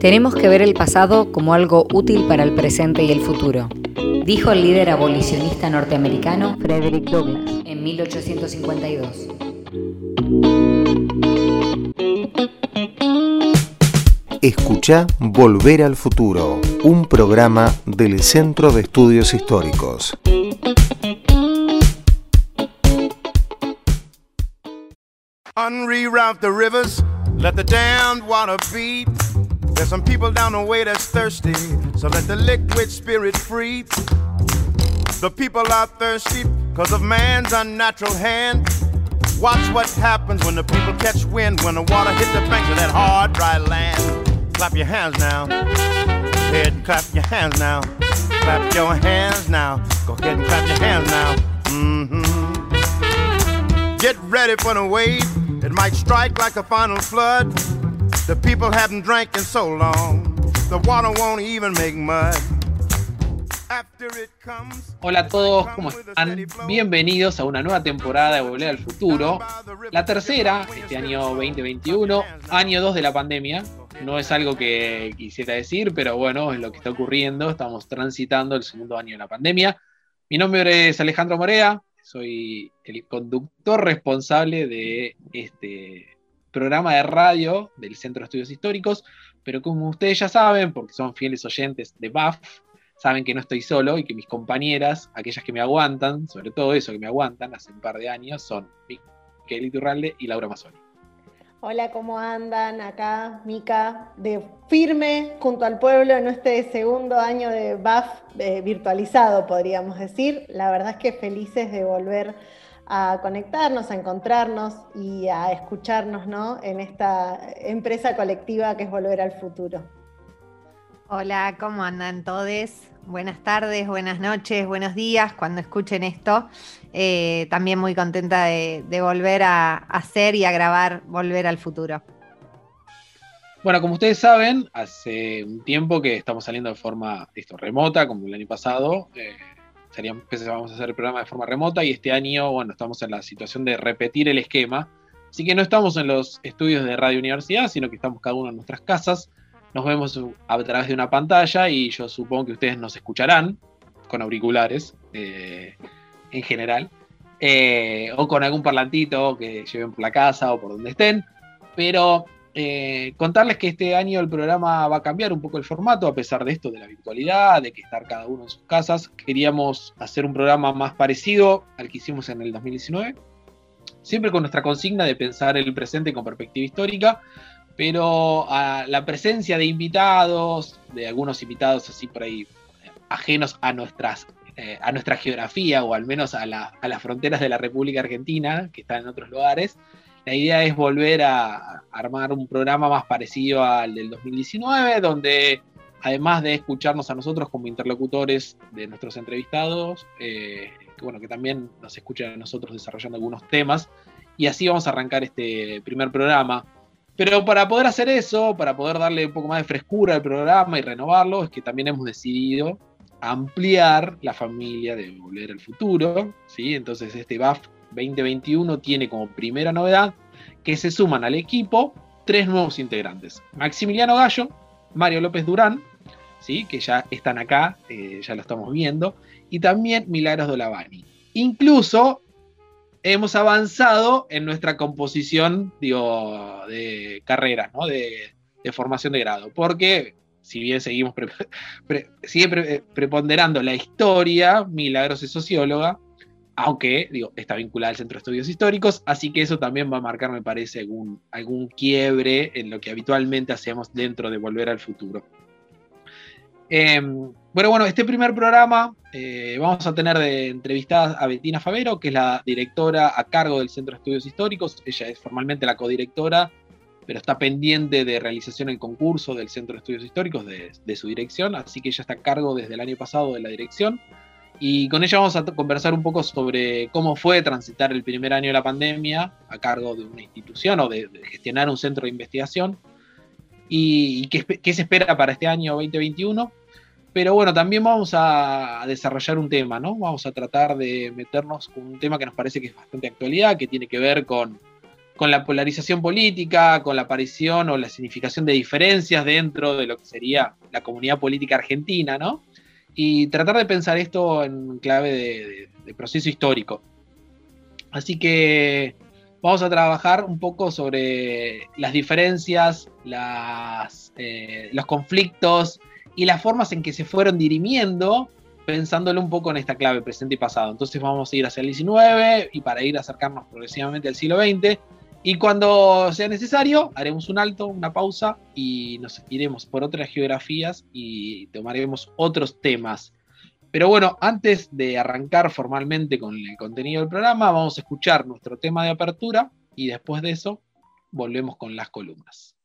Tenemos que ver el pasado como algo útil para el presente y el futuro, dijo el líder abolicionista norteamericano Frederick Douglass en 1852. Escucha Volver al Futuro, un programa del Centro de Estudios Históricos. Unreroute the rivers, let the damned water beat. There's some people down the way that's thirsty, so let the liquid spirit free. The people are thirsty because of man's unnatural hand. Watch what happens when the people catch wind, when the water hits the banks of that hard, dry land. Clap your hands now. Go ahead and clap your hands now. Clap your hands now. Go ahead and clap your hands now. Mm-hmm. Get ready for the wave. It might strike like a final flood. The people haven't drank in so long. The water won't even make mud. Hola a todos, ¿cómo están? Bienvenidos a una nueva temporada de Volver al Futuro. La tercera, este año 2021, año 2 de la pandemia. No es algo que quisiera decir, pero bueno, es lo que está ocurriendo. Estamos transitando el segundo año de la pandemia. Mi nombre es Alejandro Morea, soy el conductor responsable de este programa de radio del Centro de Estudios Históricos, pero como ustedes ya saben, porque son fieles oyentes de BAF, saben que no estoy solo y que mis compañeras, aquellas que me aguantan, sobre todo eso que me aguantan hace un par de años, son Miquel Iturralde y Laura Mazzoni. Hola, ¿cómo andan? Acá, Mica, de firme junto al pueblo en este segundo año de BAF eh, virtualizado, podríamos decir. La verdad es que felices de volver a conectarnos, a encontrarnos y a escucharnos ¿no? en esta empresa colectiva que es Volver al Futuro. Hola, ¿cómo andan todos? Buenas tardes, buenas noches, buenos días cuando escuchen esto. Eh, también muy contenta de, volver a hacer y a grabar Volver al Futuro. Bueno, como ustedes saben, hace un tiempo que estamos saliendo de forma esto, remota, como el año pasado. Eh, vamos a hacer el programa de forma remota y este año, bueno, estamos en la situación de repetir el esquema. Así que no estamos en los estudios de Radio Universidad, sino que estamos cada uno en nuestras casas nos vemos a través de una pantalla y yo supongo que ustedes nos escucharán con auriculares eh, en general, eh, o con algún parlantito que lleven por la casa o por donde estén, pero eh, contarles que este año el programa va a cambiar un poco el formato, a pesar de esto, de la virtualidad, de que estar cada uno en sus casas. Queríamos hacer un programa más parecido al que hicimos en el 2019, siempre con nuestra consigna de pensar el presente con perspectiva histórica, pero a la presencia de invitados, de algunos invitados así por ahí ajenos a nuestras eh, a nuestra geografía o al menos a, las fronteras de la República Argentina, que están en otros lugares. La idea es volver a armar un programa más parecido al del 2019, donde además de escucharnos a nosotros como interlocutores de nuestros entrevistados, eh, que, bueno, que también nos escuchan a nosotros desarrollando algunos temas. Y así vamos a arrancar este primer programa. Pero para poder hacer eso, para poder darle un poco más de frescura al programa y renovarlo, es que también hemos decidido ampliar la familia de Volver al Futuro. ¿sí? Entonces este BAF 2021 tiene como primera novedad que se suman al equipo tres nuevos integrantes. Maximiliano Gallo, Mario López Durán, ¿sí? que ya están acá, eh, ya lo estamos viendo, y también Milagros Dolavani. Incluso hemos avanzado en nuestra composición, de carrera, ¿no? de, formación de grado. Porque, si bien seguimos sigue preponderando la historia, Milagros es socióloga, aunque, está vinculada al Centro de Estudios Históricos, así que eso también va a marcar, me parece, algún, algún quiebre en lo que habitualmente hacemos dentro de Volver al Futuro. Em, bueno, bueno, este primer programa eh, vamos a tener de entrevistada a Bettina Favero, que es la directora a cargo del Centro de Estudios Históricos. Ella es formalmente la codirectora, pero está pendiente de realización el concurso del Centro de Estudios Históricos de, su dirección, así que ella está a cargo desde el año pasado de la dirección. Y con ella vamos a conversar un poco sobre cómo fue transitar el primer año de la pandemia a cargo de una institución o de, gestionar un centro de investigación y, qué, qué se espera para este año 2021 pero bueno, también vamos a desarrollar un tema, ¿no? Vamos a tratar de meternos con un tema que nos parece que es bastante actualidad, que tiene que ver con, con la polarización política, con la aparición o la significación de diferencias dentro de lo que sería la comunidad política argentina, ¿no? Y tratar de pensar esto en clave de, proceso histórico. Así que vamos a trabajar un poco sobre las diferencias, eh, los conflictos y las formas en que se fueron dirimiendo, pensándolo un poco en esta clave presente y pasado. Entonces vamos a ir hacia el 19 y para ir a acercarnos progresivamente al siglo XX y cuando sea necesario, haremos un alto, una pausa y nos iremos por otras geografías y tomaremos otros temas. Pero bueno, antes de arrancar formalmente con el contenido del programa, vamos a escuchar nuestro tema de apertura y después de eso volvemos con las columnas.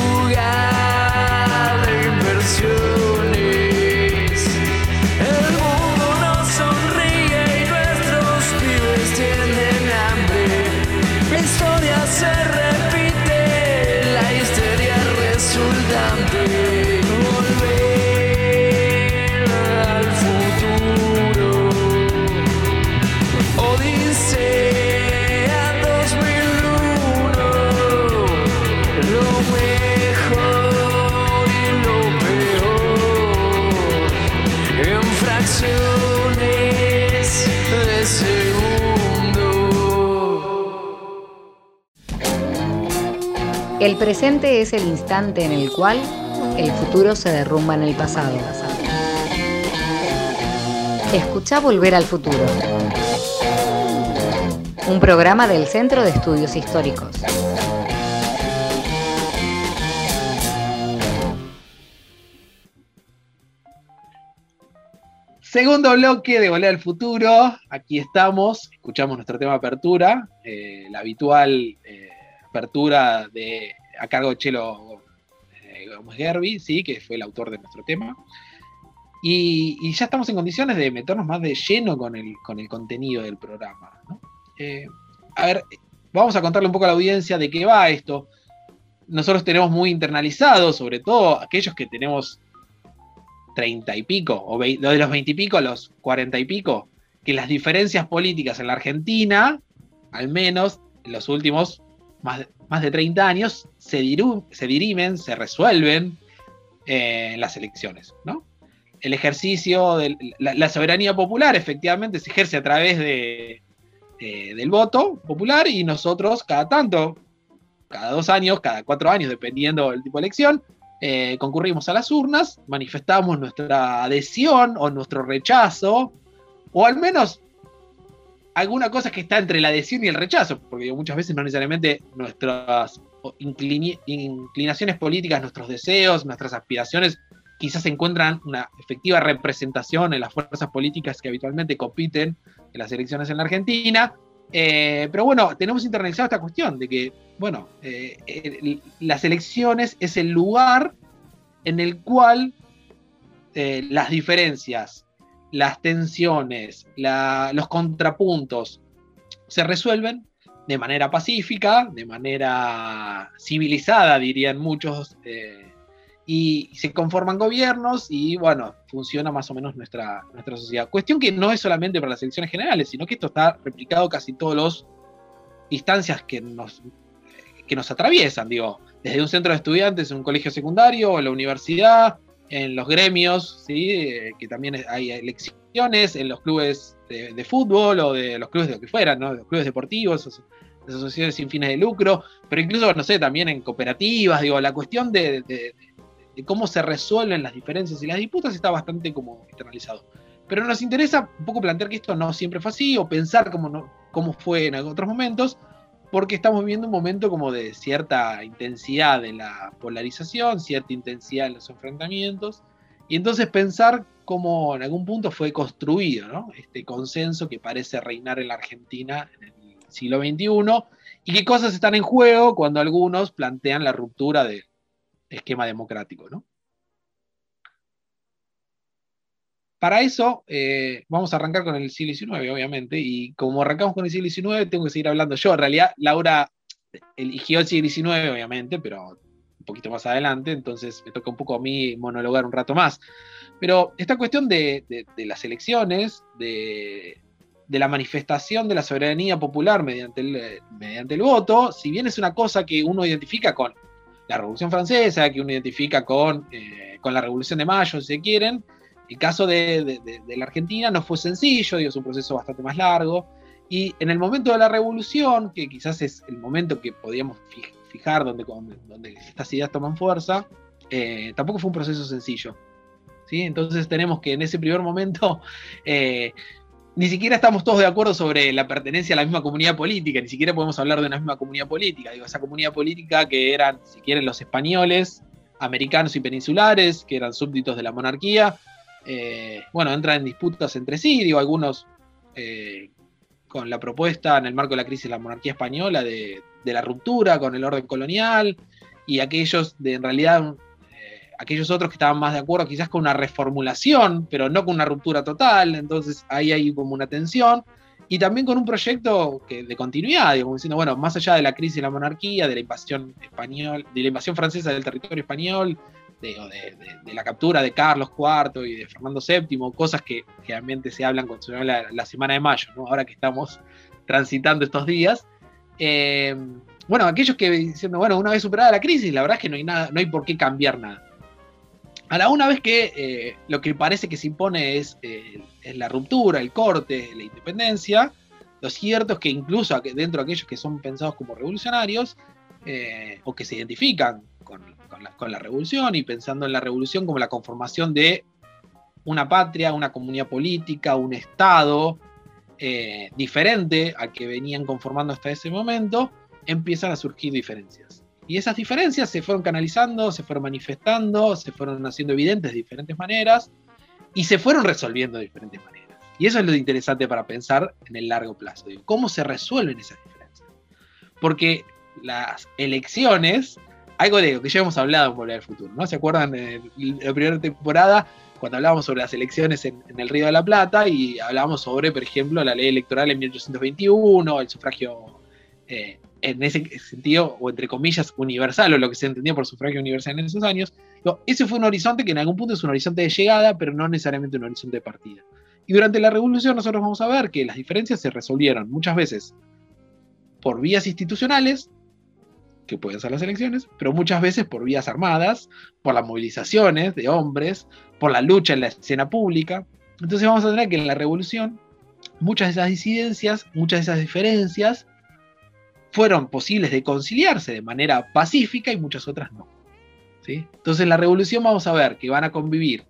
fugaz inversión. El presente es el instante en el cual el futuro se derrumba en el pasado. Escucha Volver al Futuro. Un programa del Centro de Estudios Históricos. Segundo bloque de Volver al Futuro. Aquí estamos. Escuchamos nuestro tema apertura. Eh, la habitual eh, apertura de, a cargo de Chelo eh, Gerbi, ¿sí? que fue el autor de nuestro tema. Y, ya estamos en condiciones de meternos más de lleno con el, con el contenido del programa. Eh, a ver, vamos a contarle un poco a la audiencia de qué va esto. Nosotros tenemos muy internalizado, sobre todo aquellos que tenemos treinta y pico, o de los veinte y pico a los cuarenta y pico, que las diferencias políticas en la Argentina, al menos en los últimos más de, más de 30 años, se, se dirimen, se resuelven eh, las elecciones. ¿no? El ejercicio de la, soberanía popular efectivamente se ejerce a través de, del voto popular y nosotros cada tanto, cada dos años, cada cuatro años, dependiendo del tipo de elección, eh, concurrimos a las urnas, manifestamos nuestra adhesión o nuestro rechazo, o al menos alguna cosa que está entre la adhesión y el rechazo, porque muchas veces no necesariamente nuestras inclinaciones políticas, nuestros deseos, nuestras aspiraciones, quizás encuentran una efectiva representación en las fuerzas políticas que habitualmente compiten en las elecciones en la Argentina. Eh, pero bueno, tenemos internalizado esta cuestión de que, bueno, eh, las elecciones es el lugar en el cual eh, las diferencias las tensiones, los contrapuntos se resuelven de manera pacífica, de manera civilizada, dirían muchos, eh, y se conforman gobiernos y bueno, funciona más o menos nuestra, nuestra sociedad. Cuestión que no es solamente para las elecciones generales, sino que esto está replicado casi en todas las instancias que nos, que nos atraviesan, digo, desde un centro de estudiantes, un colegio secundario, la universidad, en los gremios, ¿sí? Eh, que también hay elecciones, en los clubes de, fútbol o de los clubes de lo que fueran, ¿no? los clubes deportivos, asociaciones sin fines de lucro, pero incluso, no sé, también en cooperativas, digo, la cuestión de, cómo se resuelven las diferencias y las disputas está bastante como internalizado. Pero nos interesa un poco plantear que esto no siempre fue así, o pensar cómo, no, cómo fue en otros momentos, porque estamos viviendo un momento como de cierta intensidad en la polarización, cierta intensidad en los enfrentamientos, y entonces pensar cómo en algún punto fue construido ¿no? este consenso que parece reinar en la Argentina en el siglo XXI, y qué cosas están en juego cuando algunos plantean la ruptura del esquema democrático. ¿no? Para eso, eh, vamos a arrancar con el siglo XIX, obviamente, y como arrancamos con el siglo XIX, tengo que seguir hablando yo. En realidad, Laura eligió el siglo XIX, obviamente, pero un poquito más adelante, entonces me toca un poco a mí monologar un rato más. Pero esta cuestión de, las elecciones, de, la manifestación de la soberanía popular mediante el, mediante el voto, si bien es una cosa que uno identifica con la Revolución Francesa, que uno identifica con, eh, con la Revolución de Mayo, si se quieren, el caso de, la Argentina no fue sencillo, es un proceso bastante más largo. Y en el momento de la revolución, que quizás es el momento que podíamos fijar donde, donde estas ideas toman fuerza, eh, tampoco fue un proceso sencillo. ¿sí? Entonces tenemos que en ese primer momento eh, ni siquiera estamos todos de acuerdo sobre la pertenencia a la misma comunidad política, ni siquiera podemos hablar de una misma comunidad política. Digo, esa comunidad política que eran, si quieren, los españoles, americanos y peninsulares, que eran súbditos de la monarquía, eh, bueno, entran en disputas entre sí, digo, algunos eh, con la propuesta en el marco de la crisis de la monarquía española de, la ruptura con el orden colonial, y aquellos de en realidad eh, aquellos otros que estaban más de acuerdo quizás con una reformulación, pero no con una ruptura total, entonces ahí hay como una tensión, y también con un proyecto que, de continuidad, digo, diciendo, bueno, más allá de la crisis de la monarquía, de la invasión español, de la invasión francesa del territorio español, de, la captura de Carlos IV y de Fernando VII, cosas que realmente se hablan cuando se habla la, semana de mayo, ahora que estamos transitando estos días. Eh, bueno, aquellos que diciendo, bueno, una vez superada la crisis, la verdad es que no hay, nada, no hay por qué cambiar nada. A la una vez que eh, lo que parece que se impone eh, es, la ruptura, el corte, la independencia, lo cierto es que incluso dentro de aquellos que son pensados como revolucionarios, o que se identifican con, con la, revolución y pensando en la revolución como la conformación de una patria, una comunidad política, un Estado eh, diferente al que venían conformando hasta ese momento, empiezan a surgir diferencias. Y esas diferencias se fueron canalizando, se fueron manifestando, se fueron haciendo evidentes de diferentes maneras y se fueron resolviendo de diferentes maneras. Y eso es lo interesante para pensar en el largo plazo. ¿Cómo se resuelven esas diferencias? Porque las elecciones algo de lo que ya hemos hablado en Volver al Futuro, ¿no? ¿Se acuerdan de la primera temporada cuando hablábamos sobre las elecciones en, el Río de la Plata y hablábamos sobre, por ejemplo, la ley electoral en 1821, el sufragio eh, en ese sentido, o entre comillas, universal, o lo que se entendía por sufragio universal en esos años? ese fue un horizonte que en algún punto es un horizonte de llegada, pero no necesariamente un horizonte de partida. Y durante la revolución nosotros vamos a ver que las diferencias se resolvieron muchas veces por vías institucionales, que pueden ser las elecciones, pero muchas veces por vías armadas, por las movilizaciones de hombres, por la lucha en la escena pública. Entonces vamos a tener que en la revolución muchas de esas disidencias, muchas de esas diferencias fueron posibles de conciliarse de manera pacífica y muchas otras no. ¿sí? Entonces en la revolución vamos a ver que van a convivir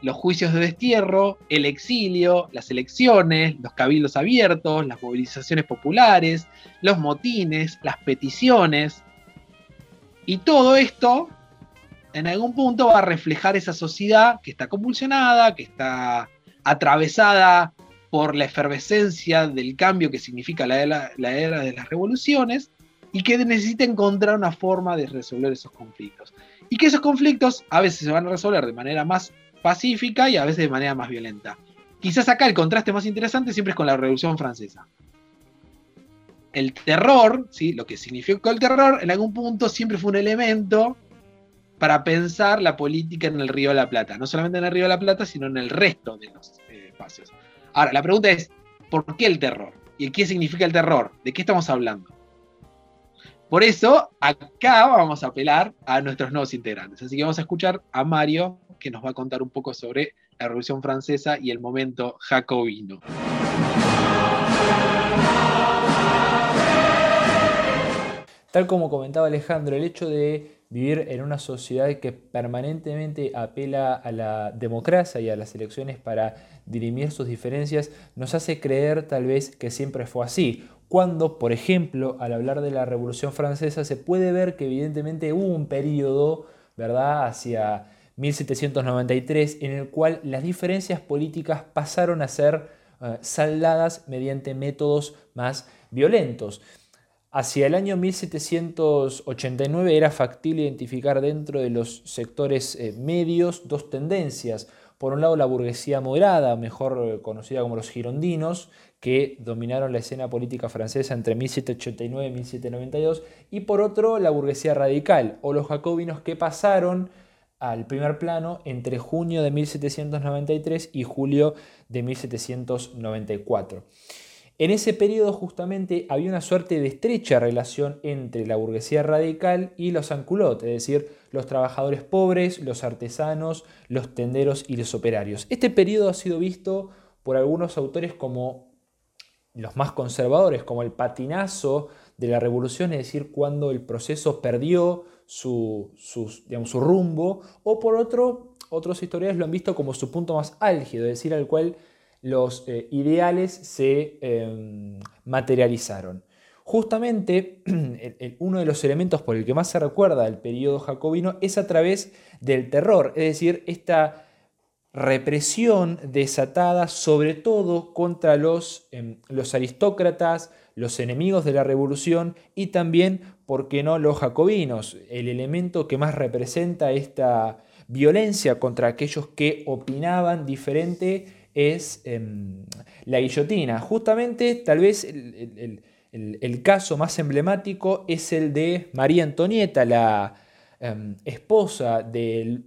los juicios de destierro, el exilio, las elecciones, los cabildos abiertos, las movilizaciones populares, los motines, las peticiones, y todo esto, en algún punto, va a reflejar esa sociedad que está convulsionada, que está atravesada por la efervescencia del cambio que significa la, era de las revoluciones y que necesita encontrar una forma de resolver esos conflictos. Y que esos conflictos a veces se van a resolver de manera más pacífica y a veces de manera más violenta. Quizás acá el contraste más interesante siempre es con la Revolución Francesa el terror, ¿sí? lo que significó el terror, en algún punto siempre fue un elemento para pensar la política en el Río de la Plata. No solamente en el Río de la Plata, sino en el resto de los eh, espacios. Ahora, la pregunta es, ¿por qué el terror? ¿Y qué significa el terror? ¿De qué estamos hablando? Por eso, acá vamos a apelar a nuestros nuevos integrantes. Así que vamos a escuchar a Mario, que nos va a contar un poco sobre la Revolución Francesa y el momento jacobino. Tal como comentaba Alejandro, el hecho de vivir en una sociedad que permanentemente apela a la democracia y a las elecciones para dirimir sus diferencias nos hace creer tal vez que siempre fue así cuando, por ejemplo, al hablar de la Revolución Francesa, se puede ver que evidentemente hubo un periodo, ¿verdad?, hacia 1793, en el cual las diferencias políticas pasaron a ser eh, saldadas mediante métodos más violentos. Hacia el año 1789 era factible identificar dentro de los sectores eh, medios dos tendencias. Por un lado, la burguesía moderada, mejor conocida como los girondinos, que dominaron la escena política francesa entre 1789 y 1792, y por otro la burguesía radical o los jacobinos que pasaron al primer plano entre junio de 1793 y julio de 1794. En ese periodo justamente había una suerte de estrecha relación entre la burguesía radical y los anculots, es decir, los trabajadores pobres, los artesanos, los tenderos y los operarios. Este periodo ha sido visto por algunos autores como los más conservadores, como el patinazo de la revolución, es decir, cuando el proceso perdió su, su rumbo, o por otro, otros historiadores lo han visto como su punto más álgido, es decir, al cual los eh, ideales se em, materializaron. Justamente uno de los elementos por el que más se recuerda el periodo jacobino es a través del terror, es decir, esta represión desatada sobre todo contra los, em, los aristócratas, los enemigos de la revolución y también, ¿por qué no?, los jacobinos, el elemento que más representa esta violencia contra aquellos que opinaban diferente es em, la guillotina. Justamente, tal vez el, caso más emblemático es el de María Antonieta, la em, esposa del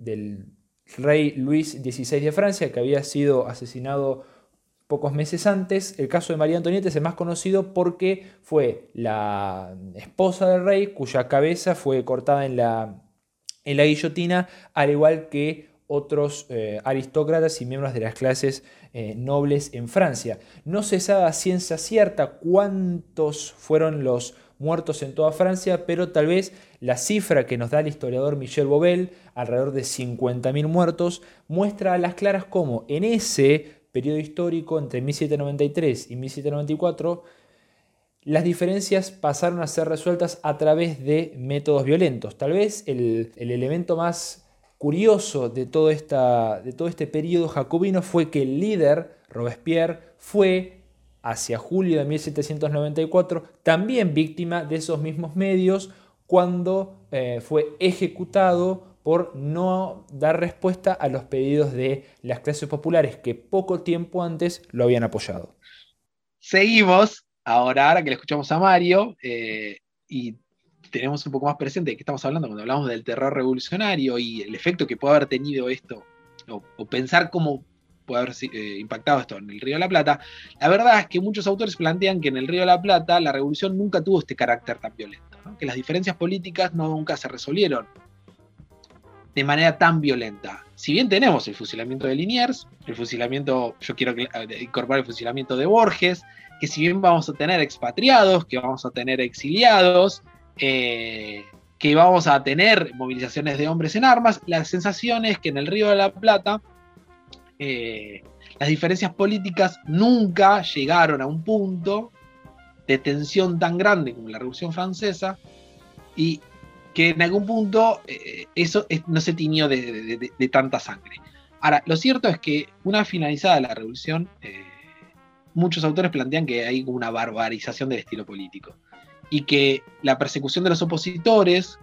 rey Luis XVI de Francia, que había sido asesinado pocos meses antes. El caso de María Antonieta es el más conocido porque fue la esposa del rey cuya cabeza fue cortada en la, en la guillotina, al igual que otros eh, aristócratas y miembros de las clases eh, nobles en Francia. No se sabe a ciencia cierta cuántos fueron los muertos en toda Francia, pero tal vez la cifra que nos da el historiador Michel Bobel, alrededor de 50.000 muertos, muestra a las claras cómo en ese periodo histórico entre 1793 y 1794 las diferencias pasaron a ser resueltas a través de métodos violentos. Tal vez el, elemento más curioso de todo, de todo este periodo jacobino fue que el líder, Robespierre, fue hacia julio de 1794, también víctima de esos mismos medios cuando eh, fue ejecutado por no dar respuesta a los pedidos de las clases populares que poco tiempo antes lo habían apoyado. Seguimos, ahora, ahora que le escuchamos a Mario, eh, y tenemos un poco más presente de qué estamos hablando cuando hablamos del terror revolucionario y el efecto que puede haber tenido esto, o pensar cómo puede haber eh, impactado esto en el Río de la Plata, la verdad es que muchos autores plantean que en el Río de la Plata la revolución nunca tuvo este carácter tan violento, que las diferencias políticas no, nunca se resolvieron de manera tan violenta. Si bien tenemos el fusilamiento de Liniers, el fusilamiento, yo quiero eh, incorporar el fusilamiento de Borges, que si bien vamos a tener expatriados, que vamos a tener exiliados, eh, que vamos a tener movilizaciones de hombres en armas, la sensación es que en el Río de la Plata eh, las diferencias políticas nunca llegaron a un punto de tensión tan grande como la Revolución Francesa y que en algún punto eh, eso no se tiñó de, tanta sangre. Ahora, lo cierto es que una finalizada la Revolución, muchos autores plantean que hay una barbarización del estilo político y que la persecución de los opositores,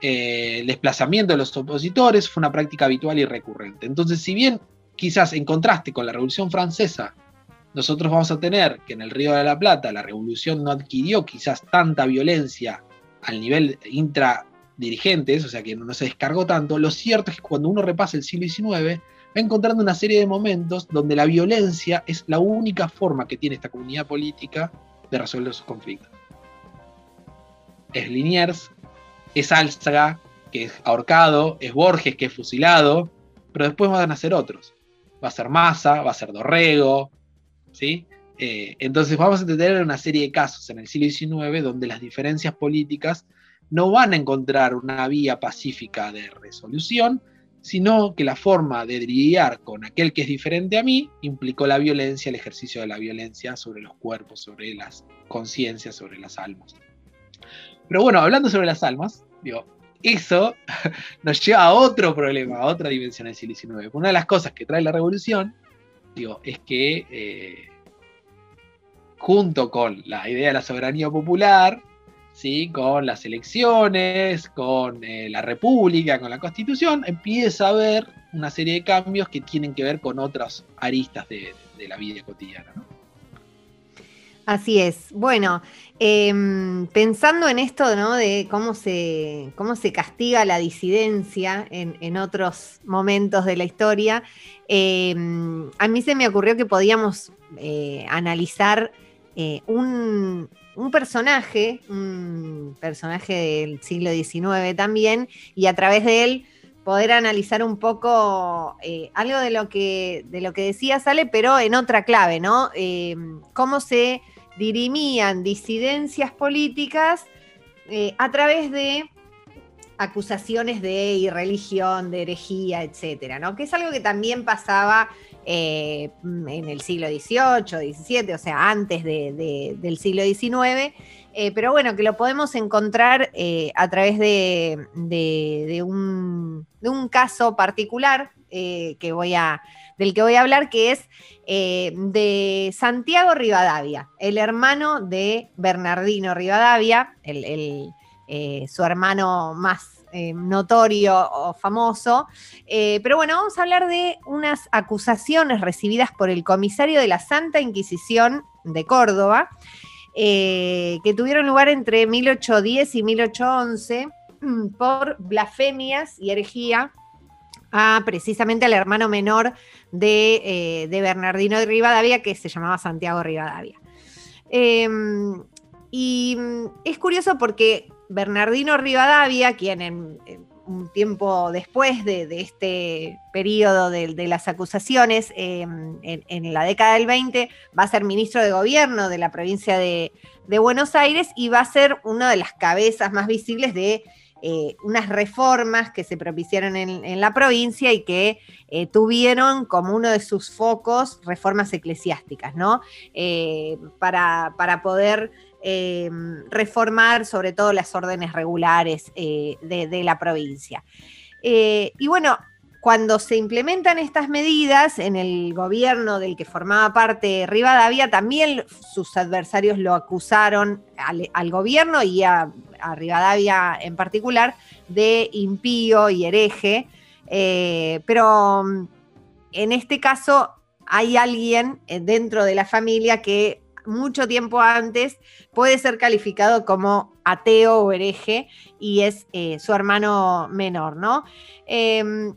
el desplazamiento de los opositores fue una práctica habitual y recurrente. Entonces, si bien quizás en contraste con la Revolución Francesa, nosotros vamos a tener que en el Río de la Plata la revolución no adquirió quizás tanta violencia al nivel intradirigentes, o sea que no se descargó tanto, lo cierto es que cuando uno repasa el siglo XIX, va encontrando una serie de momentos donde la violencia es la única forma que tiene esta comunidad política de resolver sus conflictos. Es Liniers, es Álzaga, que es ahorcado, es Borges, que es fusilado, pero después van a ser otros. Va a ser Massa, va a ser Dorrego, ¿sí? Eh, entonces vamos a tener una serie de casos en el siglo XIX donde las diferencias políticas no van a encontrar una vía pacífica de resolución, sino que la forma de lidiar con aquel que es diferente a mí implicó la violencia, el ejercicio de la violencia sobre los cuerpos, sobre las conciencias, sobre las almas. Pero bueno, hablando sobre las almas, digo, eso nos lleva a otro problema, a otra dimensión del siglo XIX. Una de las cosas que trae la revolución, digo, es que eh, junto con la idea de la soberanía popular, ¿sí? con las elecciones, con eh, la república, con la constitución, empieza a haber una serie de cambios que tienen que ver con otras aristas de, la vida cotidiana. Así es. Bueno, em, pensando en esto, ¿no? De cómo se, cómo se castiga la disidencia en, otros momentos de la historia, em, a mí se me ocurrió que podíamos eh, analizar eh, un, personaje, un personaje del siglo XIX también, y a través de él poder analizar un poco eh, algo de lo, que, de lo que decía Sale, pero en otra clave, ¿no? Eh, cómo se dirimían disidencias políticas a través de acusaciones de irreligión, de herejía, etcétera, ¿no? Que es algo que también pasaba eh, en el siglo XVIII, XVII, o sea, antes del siglo XIX, eh, pero bueno, que lo podemos encontrar eh, a través de, un, caso particular que voy a, del que voy a hablar, que es de Santiago Rivadavia, el hermano de Bernardino Rivadavia, su hermano más eh, notorio o famoso. Eh, pero bueno, vamos a hablar de unas acusaciones recibidas por el comisario de la Santa Inquisición de Córdoba, eh, que tuvieron lugar entre 1810 y 1811 mm, por blasfemias y herejía a precisamente al hermano menor de, Bernardino de Rivadavia, que se llamaba Santiago Rivadavia. Em, y mm, es curioso porque Bernardino Rivadavia, quien en, un tiempo después de, este periodo de, las acusaciones, em, en, la década del 20, va a ser ministro de gobierno de la provincia de, Buenos Aires y va a ser una de las cabezas más visibles de eh, unas reformas que se propiciaron en, la provincia y que eh, tuvieron como uno de sus focos reformas eclesiásticas, ¿no? Eh, para, para, poder reformar sobre todo las órdenes regulares de, la provincia. Y bueno, cuando se implementan estas medidas en el gobierno del que formaba parte Rivadavia, también sus adversarios lo acusaron al, gobierno y a, Rivadavia en particular de impío y hereje. pero mm, en este caso hay alguien dentro de la familia que mucho tiempo antes, puede ser calificado como ateo o hereje y es eh, su hermano menor, ¿no? Em,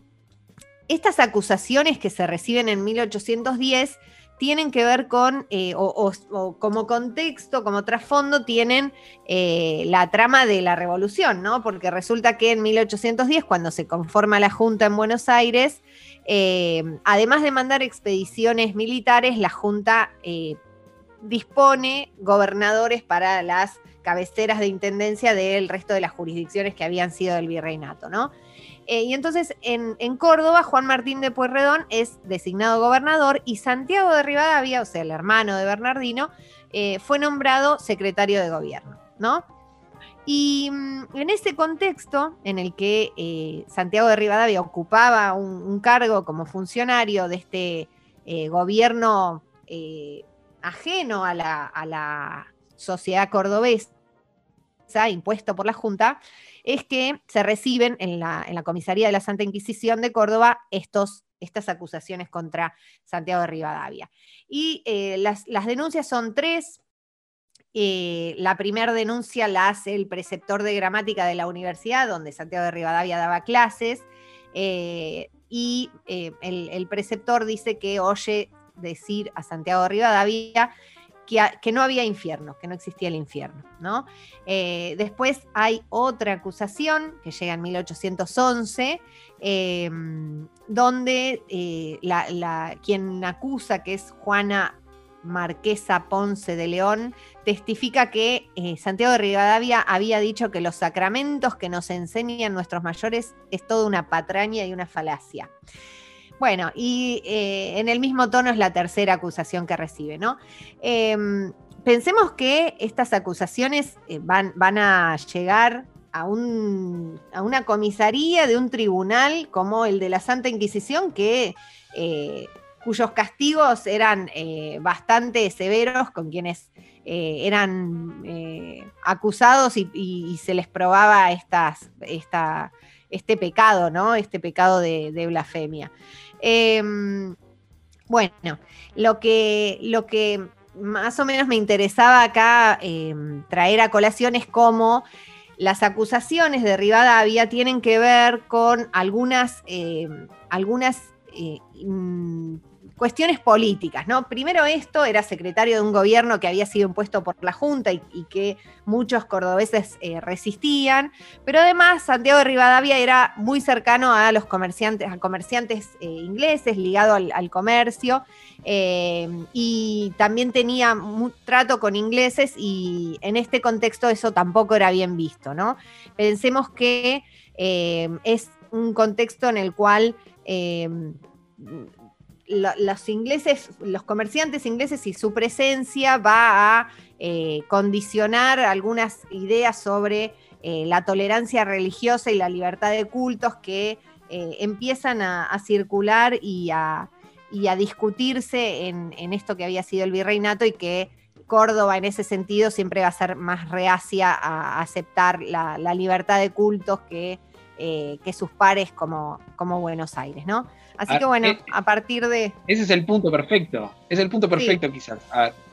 estas acusaciones que se reciben en 1810 tienen que ver con, eh, o, como contexto, como trasfondo, tienen eh, la trama de la revolución, ¿no? Porque resulta que en 1810, cuando se conforma la Junta en Buenos Aires, además de mandar expediciones militares, la Junta dispone gobernadores para las cabeceras de intendencia del resto de las jurisdicciones que habían sido del virreinato, ¿no? Eh, y entonces en, Córdoba, Juan Martín de Pueyrredón es designado gobernador y Santiago de Rivadavia, o sea, el hermano de Bernardino, eh, fue nombrado secretario de gobierno, ¿no? Y mm, en ese contexto en el que eh, Santiago de Rivadavia ocupaba un, cargo como funcionario de este gobierno ajeno a la, sociedad cordobesa, impuesto por la Junta, es que se reciben en la, comisaría de la Santa Inquisición de Córdoba estos, estas acusaciones contra Santiago de Rivadavia. Y eh, las, denuncias son tres. Eh, la primera denuncia la hace el preceptor de gramática de la universidad, donde Santiago de Rivadavia daba clases, eh, y el, el, preceptor dice que oye decir a Santiago Rivadavia que, no había infierno, que no existía el infierno. ¿no? Eh, después hay otra acusación que llega en 1811, em, donde eh, la, quien acusa, que es Juana Marquesa Ponce de León, testifica que eh, Santiago de Rivadavia había dicho que los sacramentos que nos enseñan nuestros mayores es toda una patraña y una falacia. Bueno, y eh, en el mismo tono es la tercera acusación que recibe, ¿no? Em, pensemos que estas acusaciones eh, van, van, a llegar a, un, a, una comisaría de un tribunal como el de la Santa Inquisición, que, eh, cuyos castigos eran bastante severos con quienes eran acusados y, se les probaba esta, este pecado, ¿no? Este pecado de blasfemia. Em, bueno, lo que, lo que más o menos me interesaba acá em, traer a colación es cómo las acusaciones de Rivadavia tienen que ver con algunas, em, algunas eh, cuestiones políticas, ¿no? Primero esto era secretario de un gobierno que había sido impuesto por la Junta y, que muchos cordobeses eh, resistían, pero además Santiago de Rivadavia era muy cercano a los comerciantes, a comerciantes eh, ingleses, ligado al, comercio, eh, y también tenía trato con ingleses y en este contexto eso tampoco era bien visto, ¿no? Pensemos que es un contexto en el cual los ingleses, los comerciantes ingleses y su presencia va a eh, condicionar algunas ideas sobre eh, la tolerancia religiosa y la libertad de cultos que eh, empiezan a, circular y a, discutirse en, esto que había sido el virreinato y que Córdoba en ese sentido siempre va a ser más reacia a aceptar la, libertad de cultos que, sus pares como, como Buenos Aires, ¿no? Así que bueno, eh, a partir de... Ese es el punto perfecto, es el punto perfecto quizás.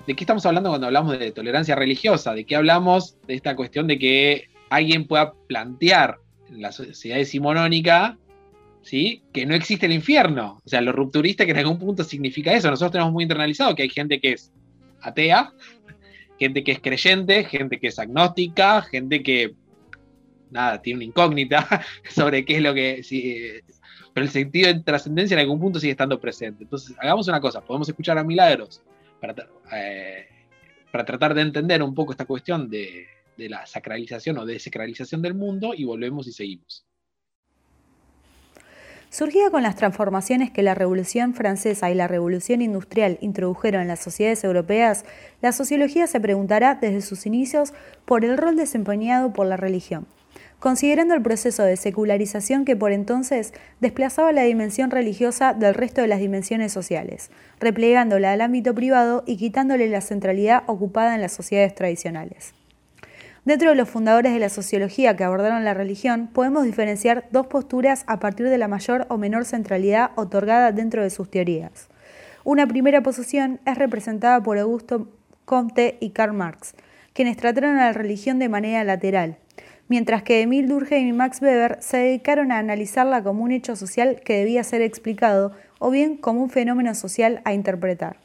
¿De qué estamos hablando cuando hablamos de tolerancia religiosa? ¿De qué hablamos de esta cuestión de que alguien pueda plantear en la sociedad decimonónica ¿sí? que no existe el infierno? O sea, lo rupturista que en algún punto significa eso. Nosotros tenemos muy internalizado que hay gente que es atea, gente que es creyente, gente que es agnóstica, gente que nada, tiene una incógnita sobre qué es lo que, pero el sentido de trascendencia en algún punto sigue estando presente. Entonces, hagamos una cosa, podemos escuchar a Milagros para, eh, para tratar de entender un poco esta cuestión de, de la sacralización o desacralización del mundo y volvemos y seguimos. Surgida con las transformaciones que la Revolución Francesa y la Revolución Industrial introdujeron en las sociedades europeas, la sociología se preguntará desde sus inicios por el rol desempeñado por la religión considerando el proceso de secularización que por entonces desplazaba la dimensión religiosa del resto de las dimensiones sociales, replegándola al ámbito privado y quitándole la centralidad ocupada en las sociedades tradicionales. Dentro de los fundadores de la sociología que abordaron la religión, podemos diferenciar dos posturas a partir de la mayor o menor centralidad otorgada dentro de sus teorías. Una primera posición es representada por Augusto Comte y Karl Marx, quienes trataron a la religión de manera lateral, mientras que Emil Durkheim y Max Weber se dedicaron a analizarla como un hecho social que debía ser explicado o bien como un fenómeno social a interpretar.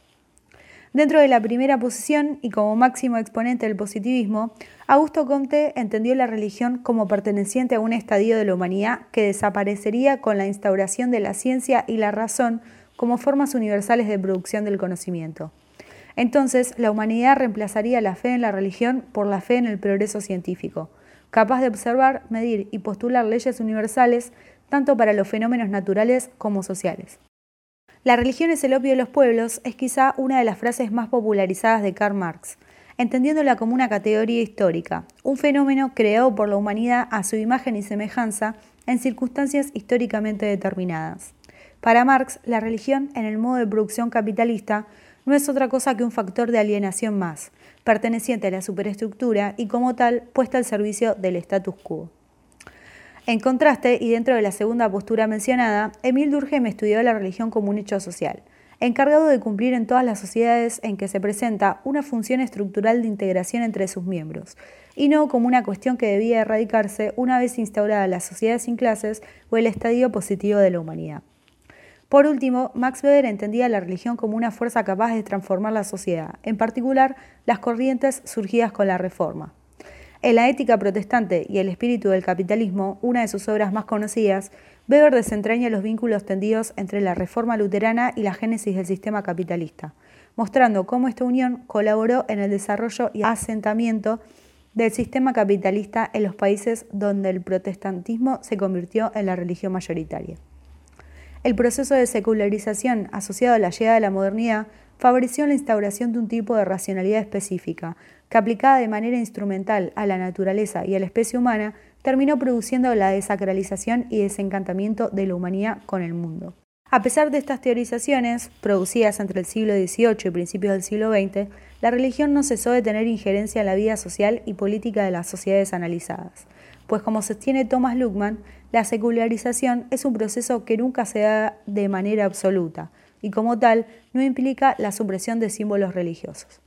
Dentro de la primera posición y como máximo exponente del positivismo, Augusto Comte entendió la religión como perteneciente a un estadio de la humanidad que desaparecería con la instauración de la ciencia y la razón como formas universales de producción del conocimiento. Entonces, la humanidad reemplazaría la fe en la religión por la fe en el progreso científico, capaz de observar, medir y postular leyes universales tanto para los fenómenos naturales como sociales. La religión es el opio de los pueblos es quizá una de las frases más popularizadas de Karl Marx, entendiéndola como una categoría histórica, un fenómeno creado por la humanidad a su imagen y semejanza en circunstancias históricamente determinadas. Para Marx, la religión en el modo de producción capitalista no es otra cosa que un factor de alienación más, perteneciente a la superestructura y como tal puesta al servicio del status quo. En contraste, y dentro de la segunda postura mencionada, Emil Durkheim estudió la religión como un hecho social, encargado de cumplir en todas las sociedades en que se presenta una función estructural de integración entre sus miembros, y no como una cuestión que debía erradicarse una vez instaurada la sociedad sin clases o el estadio positivo de la humanidad. Por último, Max Weber entendía la religión como una fuerza capaz de transformar la sociedad, en particular las corrientes surgidas con la Reforma. En la ética protestante y el espíritu del capitalismo, una de sus obras más conocidas, Weber desentraña los vínculos tendidos entre la reforma luterana y la génesis del sistema capitalista, mostrando cómo esta unión colaboró en el desarrollo y asentamiento del sistema capitalista en los países donde el protestantismo se convirtió en la religión mayoritaria. El proceso de secularización asociado a la llegada de la modernidad favoreció la instauración de un tipo de racionalidad específica, que aplicada de manera instrumental a la naturaleza y a la especie humana, terminó produciendo la desacralización y desencantamiento de la humanidad con el mundo. A pesar de estas teorizaciones, producidas entre el siglo XVIII y principios del siglo XX, la religión no cesó de tener injerencia en la vida social y política de las sociedades analizadas, pues como sostiene Thomas Luckman, la secularización es un proceso que nunca se da de manera absoluta y como tal no implica la supresión de símbolos religiosos.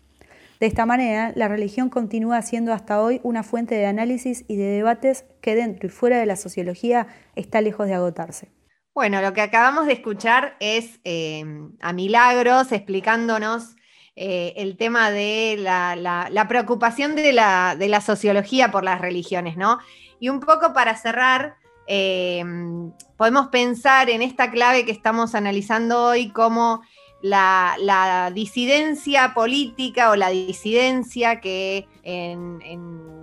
De esta manera, la religión continúa siendo hasta hoy una fuente de análisis y de debates que dentro y fuera de la sociología está lejos de agotarse. Bueno, lo que acabamos de escuchar es eh, a Milagros explicándonos eh, el tema de la, preocupación de la, de la, sociología por las religiones, ¿no? Y un poco para cerrar, Em, podemos pensar en esta clave que estamos analizando hoy como la, disidencia política o la disidencia que en,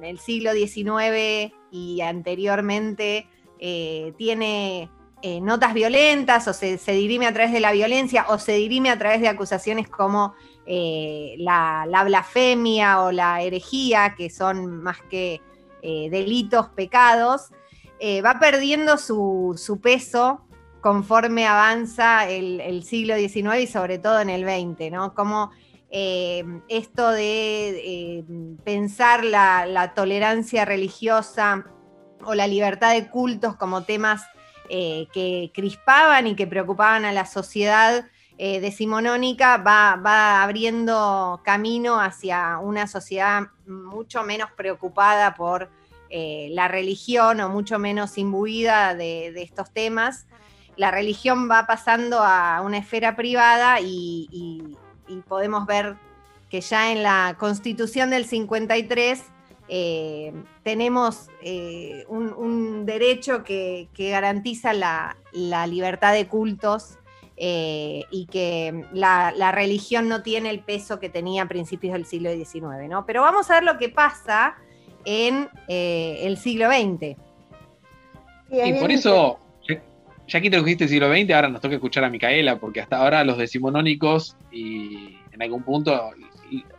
el siglo XIX y anteriormente eh, tiene eh, notas violentas o se, dirime a través de la violencia o se dirime a través de acusaciones como eh, la, blasfemia o la herejía, que son más que delitos, pecados, eh, va perdiendo su, peso conforme avanza el, siglo XIX y sobre todo en el XX, ¿no? Como eh, esto de eh, pensar la, tolerancia religiosa o la libertad de cultos como temas que crispaban y que preocupaban a la sociedad decimonónica va, va abriendo camino hacia una sociedad mucho menos preocupada por eh, la religión o mucho menos imbuida de, estos temas. La religión va pasando a una esfera privada y, podemos ver que ya en la constitución del 53 eh, tenemos eh, un, derecho que, garantiza la, libertad de cultos y que la, la, religión no tiene el peso que tenía a principios del siglo XIX. ¿no? Pero vamos a ver lo que pasa en eh, el siglo XX. Y por eso, ya, que te dijiste siglo XX, ahora nos toca escuchar a Micaela, porque hasta ahora los decimonónicos y en algún punto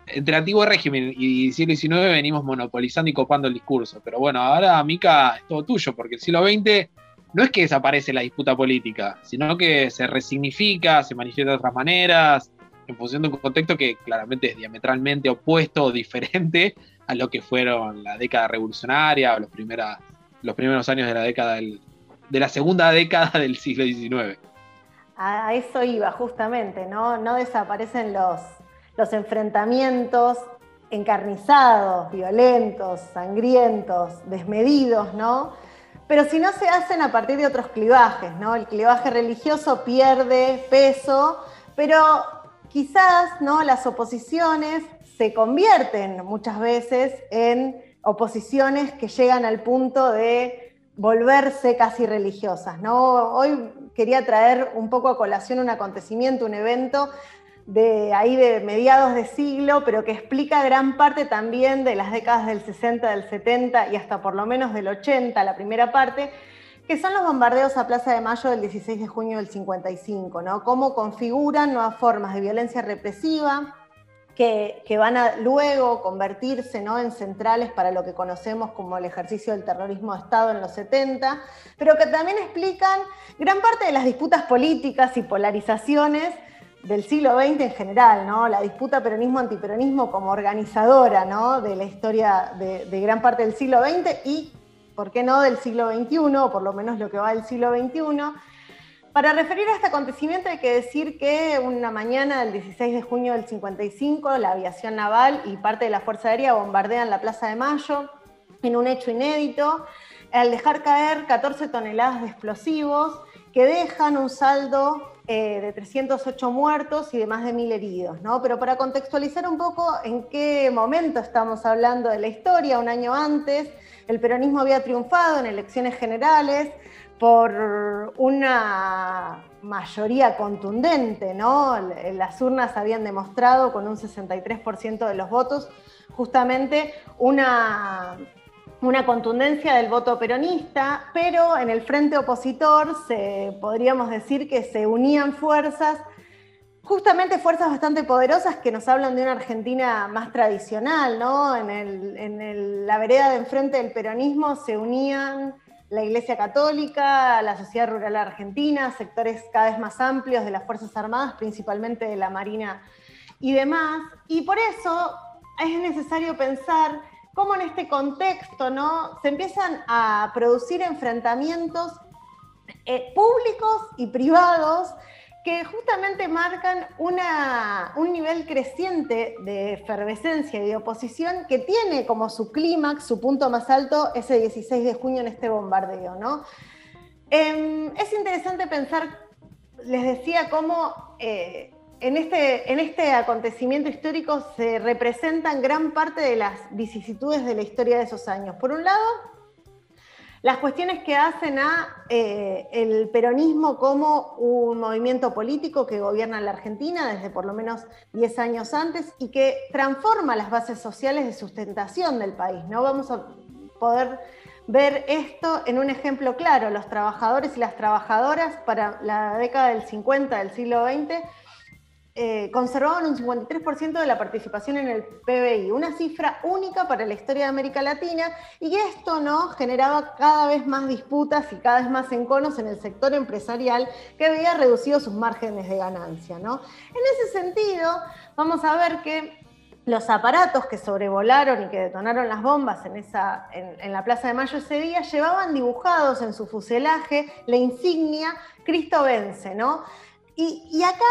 entre antiguo régimen y siglo XIX venimos monopolizando y copando el discurso. Pero bueno, ahora Mica es todo tuyo, porque el siglo XX no es que desaparece la disputa política, sino que se resignifica, se manifiesta de otras maneras, en función de un contexto que claramente es diametralmente opuesto o diferente a lo que fueron la década revolucionaria o los, primeros años de la década de la segunda década del siglo XIX. A eso iba justamente, ¿no? No desaparecen los enfrentamientos encarnizados, violentos, sangrientos, desmedidos, ¿no? Pero si no se hacen a partir de otros clivajes, ¿no? El clivaje religioso pierde peso, pero quizás, ¿no? Las oposiciones se convierten muchas veces en oposiciones que llegan al punto de volverse casi religiosas. ¿no? Hoy quería traer un poco a colación un acontecimiento, un evento de ahí de mediados de siglo, pero que explica gran parte también de las décadas del 60, del 70 y hasta por lo menos del 80, la primera parte, que son los bombardeos a Plaza de Mayo del 16 de junio del 55, ¿no? Cómo configuran nuevas formas de violencia represiva, que, van a luego convertirse ¿no? en centrales para lo que conocemos como el ejercicio del terrorismo de Estado en los 70, pero que también explican gran parte de las disputas políticas y polarizaciones del siglo XX en general, ¿no? la disputa peronismo-antiperonismo como organizadora ¿no? de la historia de, de gran parte del siglo XX y, ¿por qué no?, del siglo XXI, o por lo menos lo que va del siglo XXI para referir a este acontecimiento hay que decir que una mañana del 16 de junio del 55 la aviación naval y parte de la Fuerza Aérea bombardean la Plaza de Mayo en un hecho inédito al dejar caer 14 toneladas de explosivos que dejan un saldo eh, de 308 muertos y de más de 1.000 heridos, ¿no? Pero para contextualizar un poco en qué momento estamos hablando de la historia, un año antes, el peronismo había triunfado en elecciones generales por una mayoría contundente, ¿no? Las urnas habían demostrado con un 63% de los votos justamente una, una contundencia del voto peronista, pero en el frente opositor se, podríamos decir que se unían fuerzas, justamente fuerzas bastante poderosas que nos hablan de una Argentina más tradicional, ¿no? En, la vereda de enfrente del peronismo se unían la Iglesia Católica, la sociedad rural argentina, sectores cada vez más amplios de las Fuerzas Armadas, principalmente de la Marina y demás. Y por eso es necesario pensar cómo en este contexto ¿no? se empiezan a producir enfrentamientos eh, públicos y privados que justamente marcan un nivel creciente de efervescencia y de oposición que tiene como su clímax, su punto más alto, ese 16 de junio en este bombardeo. ¿no? Em, es interesante pensar, les decía, cómo eh, en, este, en este acontecimiento histórico se representan gran parte de las vicisitudes de la historia de esos años. Por un lado, las cuestiones que hacen a eh, el peronismo como un movimiento político que gobierna la Argentina desde por lo menos 10 años antes y que transforma las bases sociales de sustentación del país. ¿no? Vamos a poder ver esto en un ejemplo claro. Los trabajadores y las trabajadoras para la década del 50 del siglo XX eh, conservaban un 53% de la participación en el PBI, una cifra única para la historia de América Latina, y esto ¿no? generaba cada vez más disputas y cada vez más enconos en el sector empresarial que había reducido sus márgenes de ganancia. ¿no? En ese sentido, vamos a ver que los aparatos que sobrevolaron y que detonaron las bombas en, esa, en, la Plaza de Mayo ese día llevaban dibujados en su fuselaje la insignia Cristo vence, ¿no? Y, acá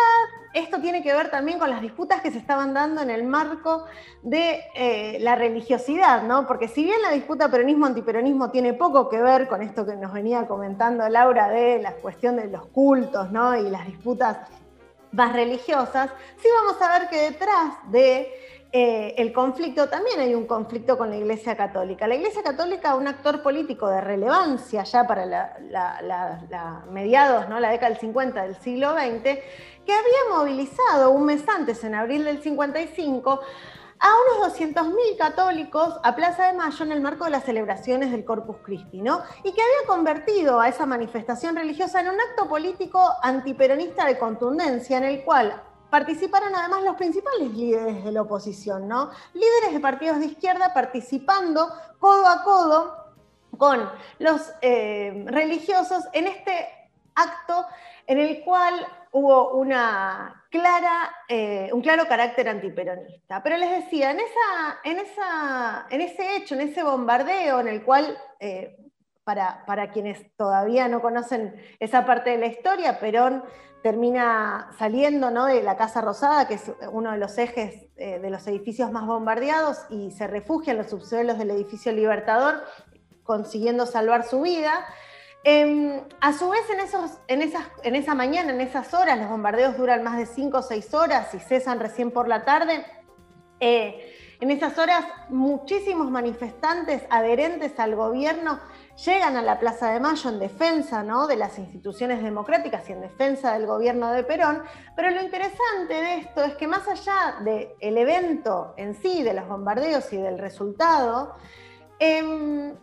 esto tiene que ver también con las disputas que se estaban dando en el marco de eh, la religiosidad, ¿no? Porque si bien la disputa peronismo-antiperonismo tiene poco que ver con esto que nos venía comentando Laura de la cuestión de los cultos, ¿no? Y las disputas más religiosas, sí vamos a ver que detrás de eh, el conflicto, también hay un conflicto con la Iglesia Católica. La Iglesia Católica, un actor político de relevancia ya para la, mediados, ¿no? la década del 50 del siglo XX, que había movilizado un mes antes, en abril del 55, a unos 200.000 católicos a Plaza de Mayo en el marco de las celebraciones del Corpus Christi, ¿no? Y que había convertido a esa manifestación religiosa en un acto político antiperonista de contundencia, en el cual participaron además los principales líderes de la oposición, ¿no? Líderes de partidos de izquierda participando codo a codo con los eh, religiosos en este acto en el cual hubo una clara, eh, un claro carácter antiperonista. Pero les decía, en, esa, en, esa, en ese hecho, en ese bombardeo en el cual, eh, para, para, quienes todavía no conocen esa parte de la historia, Perón termina saliendo de la Casa Rosada, que es uno de los ejes eh, de los edificios más bombardeados, y se refugia en los subsuelos del edificio Libertador, consiguiendo salvar su vida. Em, a su vez, en, esos, en, esas, en esa mañana, en esas horas, los bombardeos duran más de 5 o 6 horas y cesan recién por la tarde. Eh, en esas horas, muchísimos manifestantes adherentes al gobierno llegan a la Plaza de Mayo en defensa ¿no? de las instituciones democráticas y en defensa del gobierno de Perón, pero lo interesante de esto es que más allá del evento en sí, de los bombardeos y del resultado, em,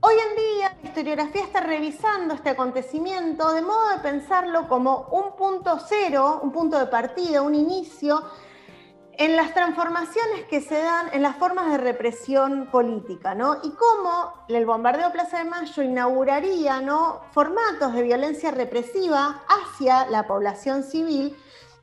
hoy en día la historiografía está revisando este acontecimiento de modo de pensarlo como un punto cero, un punto de partida, un inicio en las transformaciones que se dan en las formas de represión política, ¿no? Y cómo el bombardeo Plaza de Mayo inauguraría, ¿no? Formatos de violencia represiva hacia la población civil,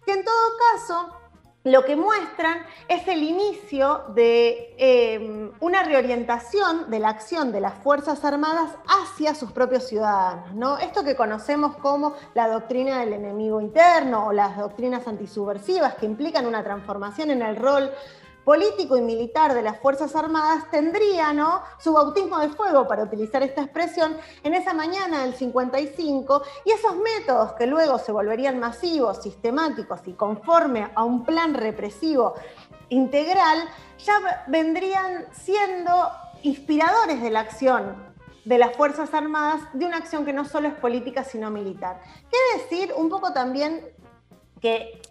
que en todo caso lo que muestran es el inicio de em, una reorientación de la acción de las Fuerzas Armadas hacia sus propios ciudadanos. ¿no? Esto que conocemos como la doctrina del enemigo interno o las doctrinas antisubversivas que implican una transformación en el rol político y militar de las Fuerzas Armadas tendría su bautismo de fuego, para utilizar esta expresión, en esa mañana del 55, y esos métodos que luego se volverían masivos, sistemáticos y conforme a un plan represivo integral, ya vendrían siendo inspiradores de la acción de las Fuerzas Armadas, de una acción que no solo es política, sino militar. ¿Qué decir un poco también que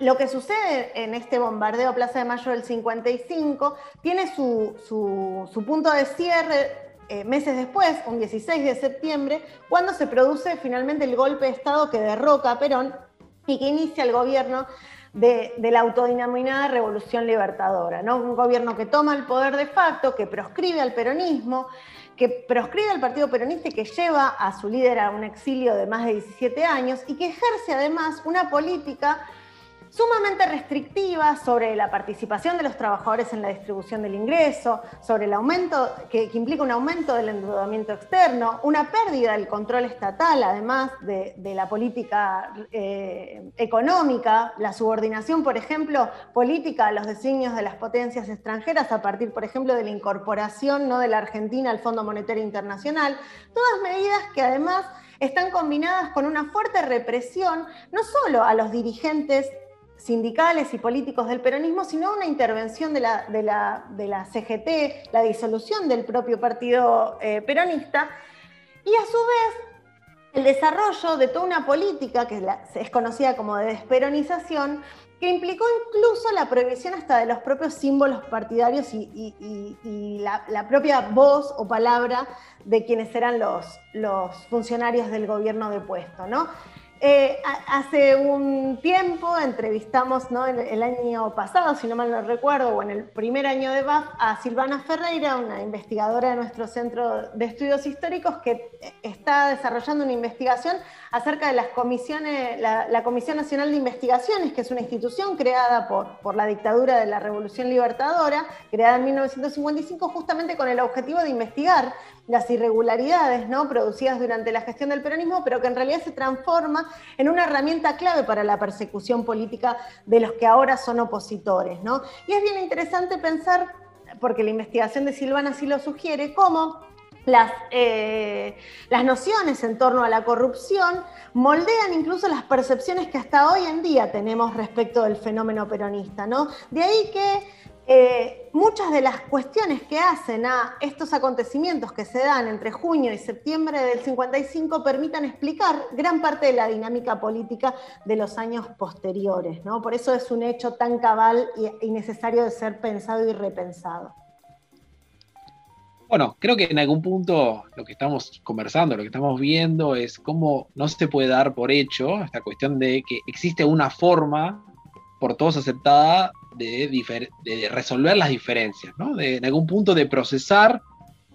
lo que sucede en este bombardeo a Plaza de Mayo del 55 tiene su, punto de cierre eh, meses después, un 16 de septiembre, cuando se produce finalmente el golpe de Estado que derroca a Perón y que inicia el gobierno de, la autodenominada Revolución Libertadora, ¿no? un gobierno que toma el poder de facto, que proscribe al peronismo, que proscribe al Partido Peronista y que lleva a su líder a un exilio de más de 17 años y que ejerce además una política sumamente restrictiva sobre la participación de los trabajadores en la distribución del ingreso, sobre el aumento, que, implica un aumento del endeudamiento externo, una pérdida del control estatal, además de, la política eh, económica, la subordinación, por ejemplo, política a los designios de las potencias extranjeras a partir, por ejemplo, de la incorporación ¿no? de la Argentina al Fondo Monetario Internacional, todas medidas que además están combinadas con una fuerte represión, no solo a los dirigentes sindicales y políticos del peronismo, sino una intervención de la, de la, CGT, la disolución del propio partido eh, peronista, y a su vez el desarrollo de toda una política que es conocida como de desperonización, que implicó incluso la prohibición hasta de los propios símbolos partidarios y, la, propia voz o palabra de quienes eran los, los funcionarios del gobierno de puesto. ¿no? Eh, hace un tiempo entrevistamos, ¿no? el, año pasado, si no mal no recuerdo, o en el primer año de BAF, a Silvana Ferreira, una investigadora de nuestro Centro de Estudios Históricos, que está desarrollando una investigación acerca de las comisiones, la, Comisión Nacional de Investigaciones, que es una institución creada por, por la dictadura de la Revolución Libertadora, creada en 1955 justamente con el objetivo de investigar las irregularidades ¿no? producidas durante la gestión del peronismo, pero que en realidad se transforma en una herramienta clave para la persecución política de los que ahora son opositores. ¿no? Y es bien interesante pensar, porque la investigación de Silvana sí lo sugiere, cómo las, eh, las, nociones en torno a la corrupción moldean incluso las percepciones que hasta hoy en día tenemos respecto del fenómeno peronista. ¿no? De ahí que eh, muchas de las cuestiones que hacen a estos acontecimientos que se dan entre junio y septiembre del 55 permitan explicar gran parte de la dinámica política de los años posteriores. ¿no? Por eso es un hecho tan cabal y, necesario de ser pensado y repensado. Bueno, creo que en algún punto lo que estamos conversando, lo que estamos viendo es cómo no se puede dar por hecho esta cuestión de que existe una forma por todos aceptada de, resolver las diferencias, ¿no? de, en algún punto de procesar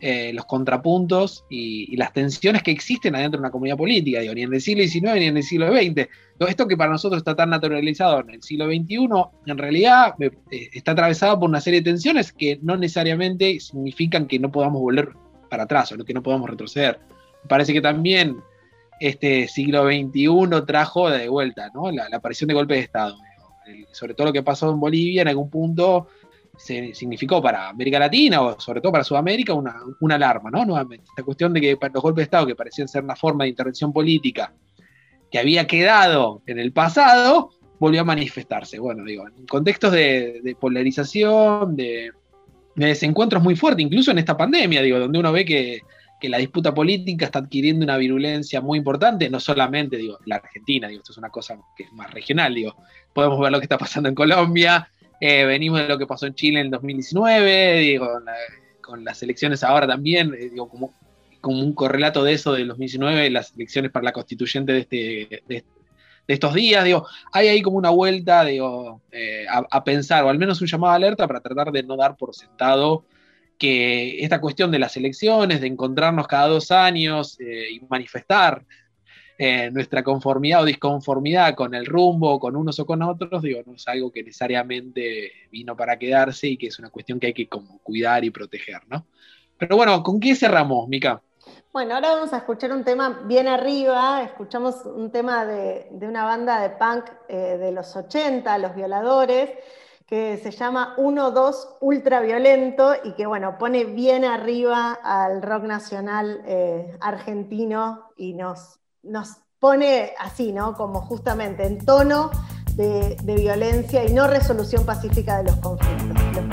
eh, los contrapuntos y, las tensiones que existen adentro de una comunidad política, digo, ni en el siglo XIX ni en el siglo XX. esto que para nosotros está tan naturalizado en el siglo XXI, en realidad eh, está atravesado por una serie de tensiones que no necesariamente significan que no podamos volver para atrás o que no podamos retroceder. parece que también este siglo XXI trajo de vuelta ¿no? la aparición de golpes de Estado sobre todo lo que pasó en Bolivia, en algún punto se significó para América Latina o sobre todo para Sudamérica una, alarma, ¿no? Nuevamente, esta cuestión de que los golpes de Estado, que parecían ser una forma de intervención política que había quedado en el pasado, volvió a manifestarse. Bueno, digo, en contextos de, polarización, de, de, desencuentros muy fuertes, incluso en esta pandemia, digo, donde uno ve que que la disputa política está adquiriendo una virulencia muy importante, no solamente, digo, la Argentina, digo, esto es una cosa que es más regional, digo, podemos ver lo que está pasando en Colombia, eh, venimos de lo que pasó en Chile en 2019, digo, con las elecciones ahora también, eh, digo, como, como un correlato de eso de 2019, las elecciones para la constituyente de, este, de, estos días, digo, hay ahí como una vuelta, digo, eh, a, pensar, o al menos un llamado de alerta para tratar de no dar por sentado que esta cuestión de las elecciones, de encontrarnos cada dos años y manifestar eh, nuestra conformidad o disconformidad con el rumbo, con unos o con otros, digo, no es algo que necesariamente vino para quedarse y que es una cuestión que hay que como cuidar y proteger, ¿no? Pero bueno, ¿con qué cerramos, Mica? Bueno, ahora vamos a escuchar un tema bien arriba, escuchamos un tema de, una banda de punk eh, de los 80, Los Violadores, que se llama 1-2 Ultraviolento y que bueno, pone bien arriba al rock nacional eh, argentino y nos, nos pone así, ¿no? Como justamente en tono de, violencia y no resolución pacífica de los conflictos.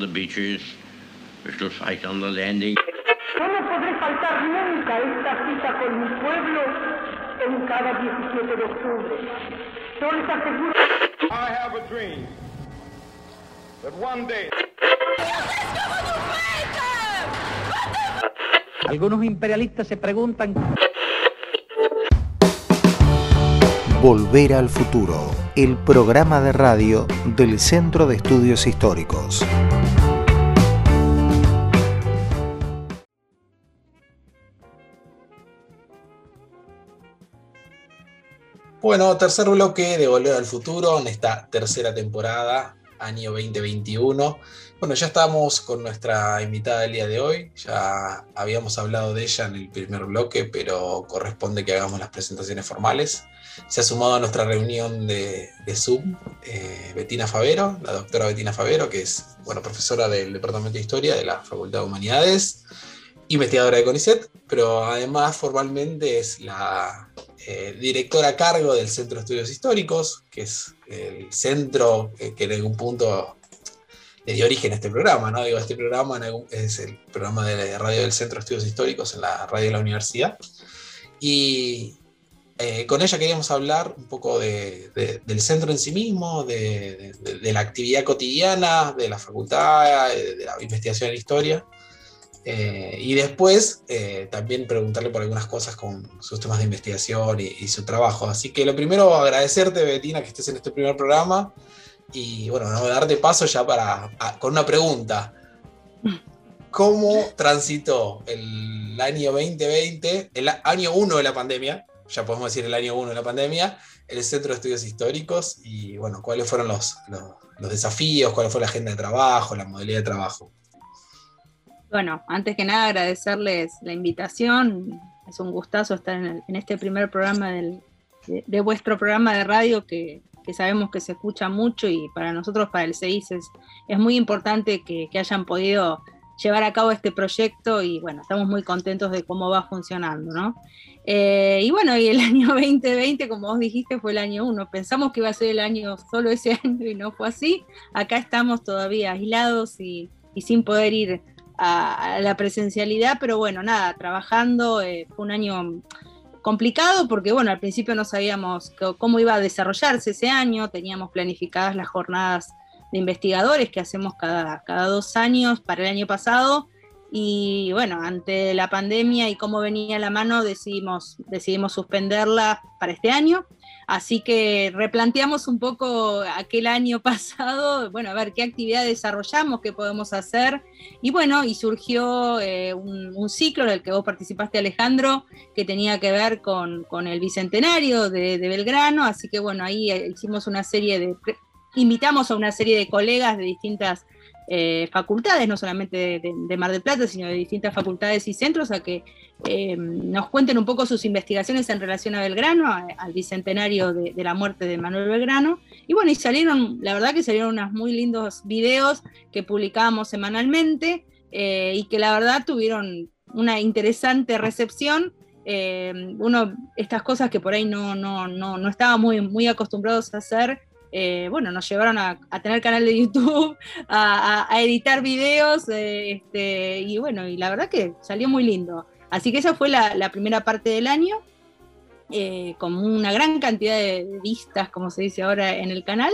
On the beaches. We shall fight on the landing. Yo no podré faltar nunca esta cita con mi pueblo en cada 17 de octubre. Yo les aseguro. I have a dream that one day Algunos imperialistas se preguntan Volver al futuro, el programa de radio del Centro de Estudios Históricos. Bueno, tercer bloque de Volver al Futuro en esta tercera temporada, año 2021. Bueno, ya estamos con nuestra invitada del día de hoy. Ya habíamos hablado de ella en el primer bloque, pero corresponde que hagamos las presentaciones formales. Se ha sumado a nuestra reunión de, Zoom eh, Betina Favero, la doctora Betina Favero, que es bueno, profesora del Departamento de Historia de la Facultad de Humanidades, investigadora de CONICET, pero además formalmente es la eh, directora a cargo del Centro de Estudios Históricos, que es el centro que en algún punto le dio origen a este programa, ¿no? Digo, este programa es el programa de radio del Centro de Estudios Históricos en la radio de la universidad. Y eh, con ella queríamos hablar un poco del centro en sí mismo, de, la actividad cotidiana, de la facultad, de la investigación en historia. Eh, y después eh, también preguntarle por algunas cosas con sus temas de investigación y, su trabajo. Así que lo primero, agradecerte, Betina, que estés en este primer programa. Y bueno, a darte paso ya para, con una pregunta. ¿Cómo transitó el año 2020, el año 1 de la pandemia, ya podemos decir el año 1 de la pandemia, el Centro de Estudios Históricos y bueno, cuáles fueron los, los, desafíos, cuál fue la agenda de trabajo, la modalidad de trabajo? Bueno, antes que nada agradecerles la invitación. Es un gustazo estar en, este primer programa de, vuestro programa de radio que, sabemos que se escucha mucho y para nosotros, para el CEIS, es, muy importante que, hayan podido llevar a cabo este proyecto y bueno, estamos muy contentos de cómo va funcionando, ¿no? Eh, y bueno, y el año 2020, como vos dijiste, fue el año uno. Pensamos que iba a ser el año solo ese año y no fue así. Acá estamos todavía aislados y, y sin poder ir a, la presencialidad, pero bueno, nada, trabajando, eh, fue un año complicado porque bueno, al principio no sabíamos cómo iba a desarrollarse ese año, teníamos planificadas las jornadas de investigadores que hacemos cada, cada dos años para el año pasado y bueno, ante la pandemia y cómo venía la mano decidimos, decidimos suspenderla para este año Así que replanteamos un poco aquel año pasado, bueno, a ver qué actividad desarrollamos, qué podemos hacer. Y bueno, y surgió eh, un, ciclo en el que vos participaste, Alejandro, que tenía que ver con, el bicentenario de, Belgrano. Así que bueno, ahí eh, hicimos una serie de, invitamos a una serie de colegas de distintas eh, facultades, no solamente de, Mar del Plata, sino de distintas facultades y centros, a que eh, nos cuenten un poco sus investigaciones en relación a Belgrano, al bicentenario de, la muerte de Manuel Belgrano. Y bueno, y salieron, la verdad que salieron unos muy lindos videos que publicábamos semanalmente eh, y que la verdad tuvieron una interesante recepción. uno, estas cosas que por ahí no, no, no, no estaba muy, muy acostumbrados a hacer, eh, bueno, nos llevaron a, tener canal de YouTube, a, editar videos, eh, este, y bueno, y la verdad que salió muy lindo. Así que esa fue la, primera parte del año, eh, con una gran cantidad de vistas, como se dice ahora, en el canal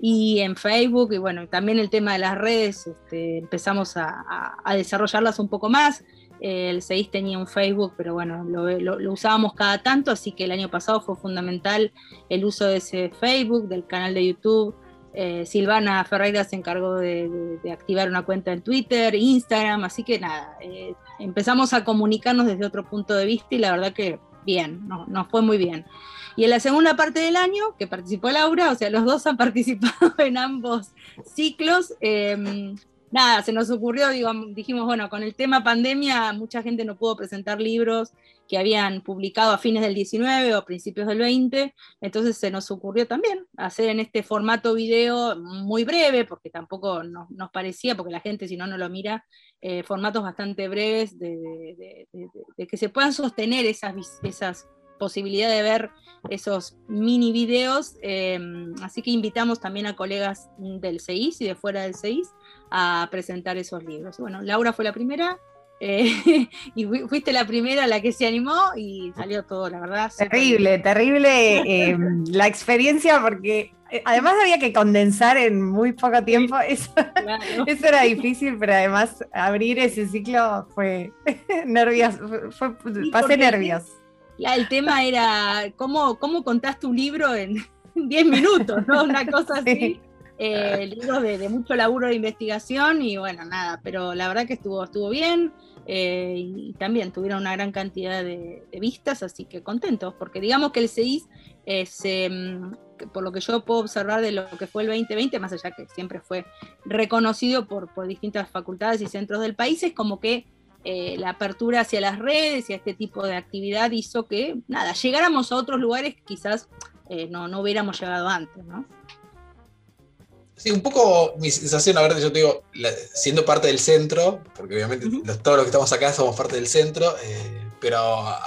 y en Facebook, y bueno, también el tema de las redes, este, empezamos a, a desarrollarlas un poco más el CEIS tenía un Facebook, pero bueno, lo, usábamos cada tanto, así que el año pasado fue fundamental el uso de ese Facebook, del canal de YouTube. Eh, Silvana Ferreira se encargó de, activar una cuenta en Twitter, Instagram, así que nada, eh, empezamos a comunicarnos desde otro punto de vista y la verdad que bien, nos fue muy bien. Y en la segunda parte del año, que participó Laura, o sea, los dos han participado en ambos ciclos, eh, nada, se nos ocurrió, dijimos, bueno, con el tema pandemia, mucha gente no pudo presentar libros que habían publicado a fines del 19 o principios del 20, entonces se nos ocurrió también hacer en este formato video muy breve, porque tampoco nos, parecía, porque la gente si no no lo mira, eh, formatos bastante breves de, que se puedan sostener esas, esas posibilidades de ver esos mini videos, eh, así que invitamos también a colegas del CEIS y de fuera del CEIS a presentar esos libros. Bueno, Laura fue la primera, eh, y fuiste la primera la que se animó y salió todo, la verdad. Terrible, terrible eh, la experiencia porque eh, además había que condensar en muy poco tiempo, eso, eso era difícil, pero además abrir ese ciclo fue nervios, fue, pasé nervios. El, tema era cómo, cómo contás tu libro en 10 minutos, ¿no? Una cosa así. Eh, libros de, de, mucho laburo de investigación y bueno, nada, pero la verdad que estuvo, estuvo bien. Eh, y, también tuvieron una gran cantidad de, de, vistas, así que contentos, porque digamos que el CEIS, se, mm, por lo que yo puedo observar de lo que fue el 2020, más allá que siempre fue reconocido por, por distintas facultades y centros del país, es como que eh, la apertura hacia las redes y a este tipo de actividad hizo que, nada, llegáramos a otros lugares que quizás eh, no, no hubiéramos llegado antes, ¿no? Sí, un poco mi sensación, a ver, yo te digo, la, siendo parte del centro, porque obviamente uh -huh. los, todos los que estamos acá somos parte del centro, eh, pero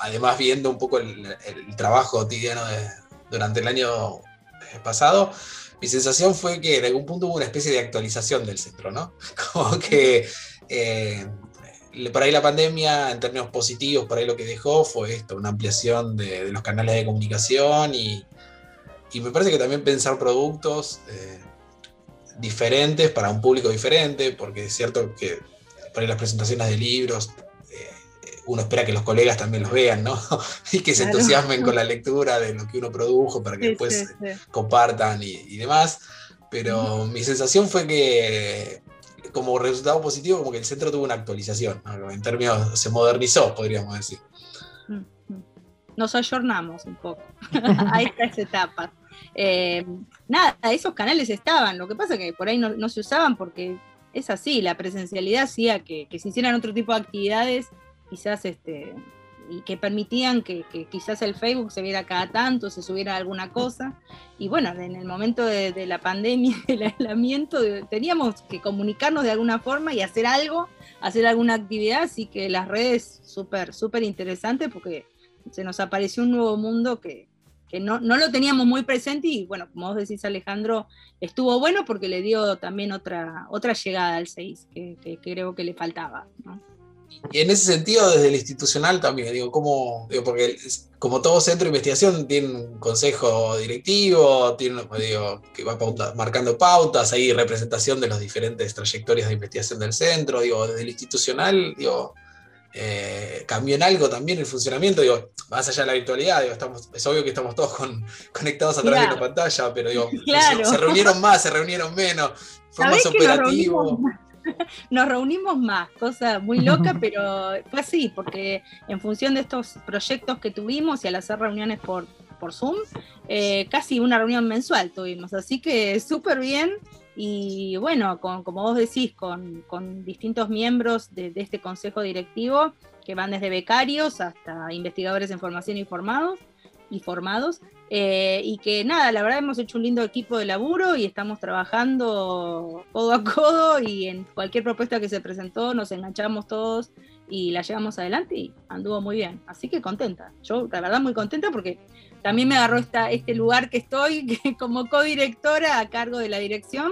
además viendo un poco el, el trabajo cotidiano de, durante el año eh, pasado, mi sensación fue que en algún punto hubo una especie de actualización del centro, ¿no? Como que eh, por ahí la pandemia, en términos positivos, por ahí lo que dejó fue esto, una ampliación de, de los canales de comunicación y, y, me parece que también pensar productos eh, diferentes para un público diferente, porque es cierto que por ahí las presentaciones de libros, eh, uno espera que los colegas también los vean, ¿no? y que se claro. entusiasmen con la lectura de lo que uno produjo para que sí, después sí, sí. compartan y, y, demás. Pero mi sensación fue que como resultado positivo, como que el centro tuvo una actualización, ¿no? en términos, se modernizó, podríamos decir. Nos ayornamos un poco a estas etapas. Eh, nada, esos canales estaban, lo que pasa es que por ahí no, se usaban porque es así, la presencialidad hacía que, que se hicieran otro tipo de actividades, quizás este, y que permitían que, quizás el Facebook se viera cada tanto, se subiera alguna cosa. Y bueno, en el momento de, de la pandemia, del aislamiento, teníamos que comunicarnos de alguna forma y hacer algo, hacer alguna actividad, así que las redes súper, súper interesantes porque se nos apareció un nuevo mundo que, que no, no, lo teníamos muy presente y bueno, como vos decís Alejandro, estuvo bueno porque le dio también otra, otra llegada al 6 que, creo que le faltaba. Y en ese sentido, desde el institucional también, digo, como, digo, porque como todo centro de investigación tiene un consejo directivo, tiene, digo, que va marcando pautas, hay representación de las diferentes trayectorias de investigación del centro, digo, desde el institucional, digo, eh, cambió en algo también el funcionamiento, digo, más allá de la virtualidad, digo, estamos, es obvio que estamos todos con, conectados a través claro. de una pantalla, pero digo, claro. se, se, reunieron más, se reunieron menos, fue más operativo nos reunimos más, cosa muy loca, pero fue así, porque en función de estos proyectos que tuvimos y al hacer reuniones por, por Zoom, eh, casi una reunión mensual tuvimos, así que súper bien. Y bueno, con, como vos decís, con, con distintos miembros de, este consejo directivo, que van desde becarios hasta investigadores en formación y formados, y formados, eh, y que nada, la verdad hemos hecho un lindo equipo de laburo y estamos trabajando codo a codo y en cualquier propuesta que se presentó nos enganchamos todos y la llevamos adelante y anduvo muy bien. Así que contenta. Yo la verdad muy contenta porque también me agarró esta, este lugar que estoy que como codirectora a cargo de la dirección,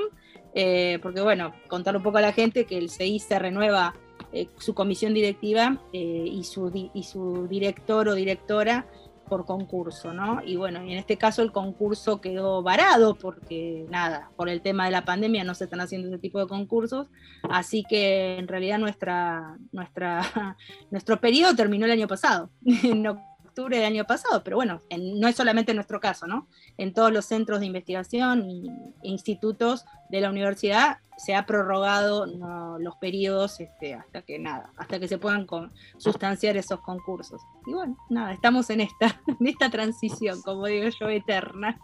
eh, porque bueno, contar un poco a la gente que el CI se renueva eh, su comisión directiva eh, y, su, y su director o directora por concurso, ¿no? Y bueno, y en este caso el concurso quedó varado porque nada, por el tema de la pandemia no se están haciendo ese tipo de concursos, así que en realidad nuestra, nuestra, nuestro periodo terminó el año pasado, en octubre del año pasado, pero bueno, en, no es solamente en nuestro caso, ¿no? En todos los centros de investigación e institutos de la universidad se ha prorrogado los periodos este, hasta que nada, hasta que se puedan con, sustanciar esos concursos. Y bueno, nada, estamos en esta, en esta transición, como digo yo, eterna.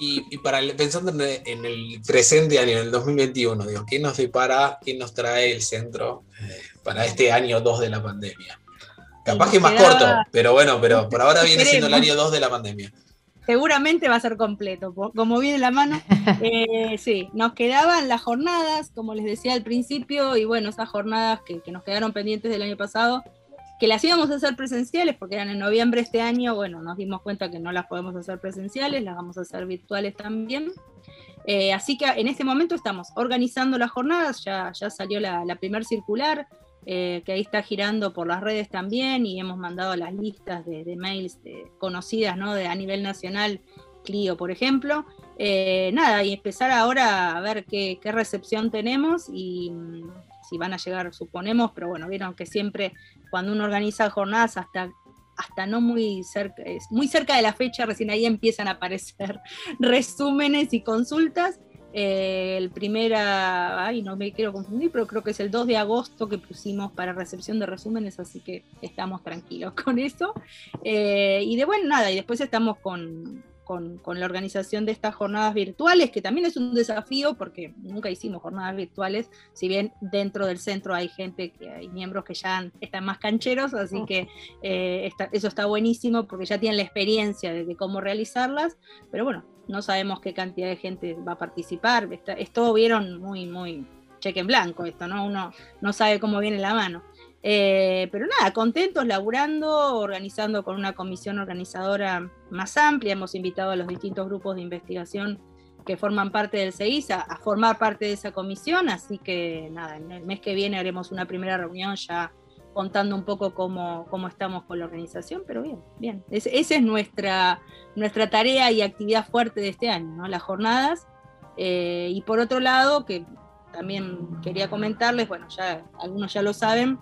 Y, para el, pensando en el, en el, presente año, en el 2021, digo, ¿qué nos depara, qué nos trae el centro eh, para este año 2 de la pandemia? Capaz que es más corto, pero bueno, pero por ahora viene siendo el año 2 de la pandemia seguramente va a ser completo, como viene la mano. Eh, sí, nos quedaban las jornadas, como les decía al principio, y bueno, esas jornadas que, que, nos quedaron pendientes del año pasado, que las íbamos a hacer presenciales, porque eran en noviembre este año, bueno, nos dimos cuenta que no las podemos hacer presenciales, las vamos a hacer virtuales también. Eh, así que en este momento estamos organizando las jornadas, ya, ya salió la, la primer circular, eh, que ahí está girando por las redes también y hemos mandado las listas de, mails conocidas ¿no? de, a nivel nacional, Clio, por ejemplo. Eh, nada, y empezar ahora a ver qué, qué, recepción tenemos y mm, si van a llegar, suponemos, pero bueno, vieron que siempre cuando uno organiza jornadas hasta hasta no muy cerca, muy cerca de la fecha, recién ahí empiezan a aparecer resúmenes y consultas. Eh, el primera, ay, no me quiero confundir, pero creo que es el 2 de agosto que pusimos para recepción de resúmenes, así que estamos tranquilos con eso. Eh, y de bueno, nada, y después estamos con, con, la organización de estas jornadas virtuales, que también es un desafío porque nunca hicimos jornadas virtuales, si bien dentro del centro hay gente, que hay miembros que ya están más cancheros, así oh. que eh, eso está buenísimo porque ya tienen la experiencia de, cómo realizarlas, pero bueno, no sabemos qué cantidad de gente va a participar, esto vieron muy, muy cheque en blanco esto, ¿no? Uno no sabe cómo viene la mano. Eh, pero nada, contentos, laburando, organizando con una comisión organizadora más amplia. Hemos invitado a los distintos grupos de investigación que forman parte del CEIS a, formar parte de esa comisión, así que nada, en el mes que viene haremos una primera reunión ya contando un poco cómo, cómo estamos con la organización, pero bien, bien. esa es nuestra, nuestra tarea y actividad fuerte de este año, ¿no? las jornadas. Eh, y por otro lado, que también quería comentarles, bueno, ya algunos ya lo saben,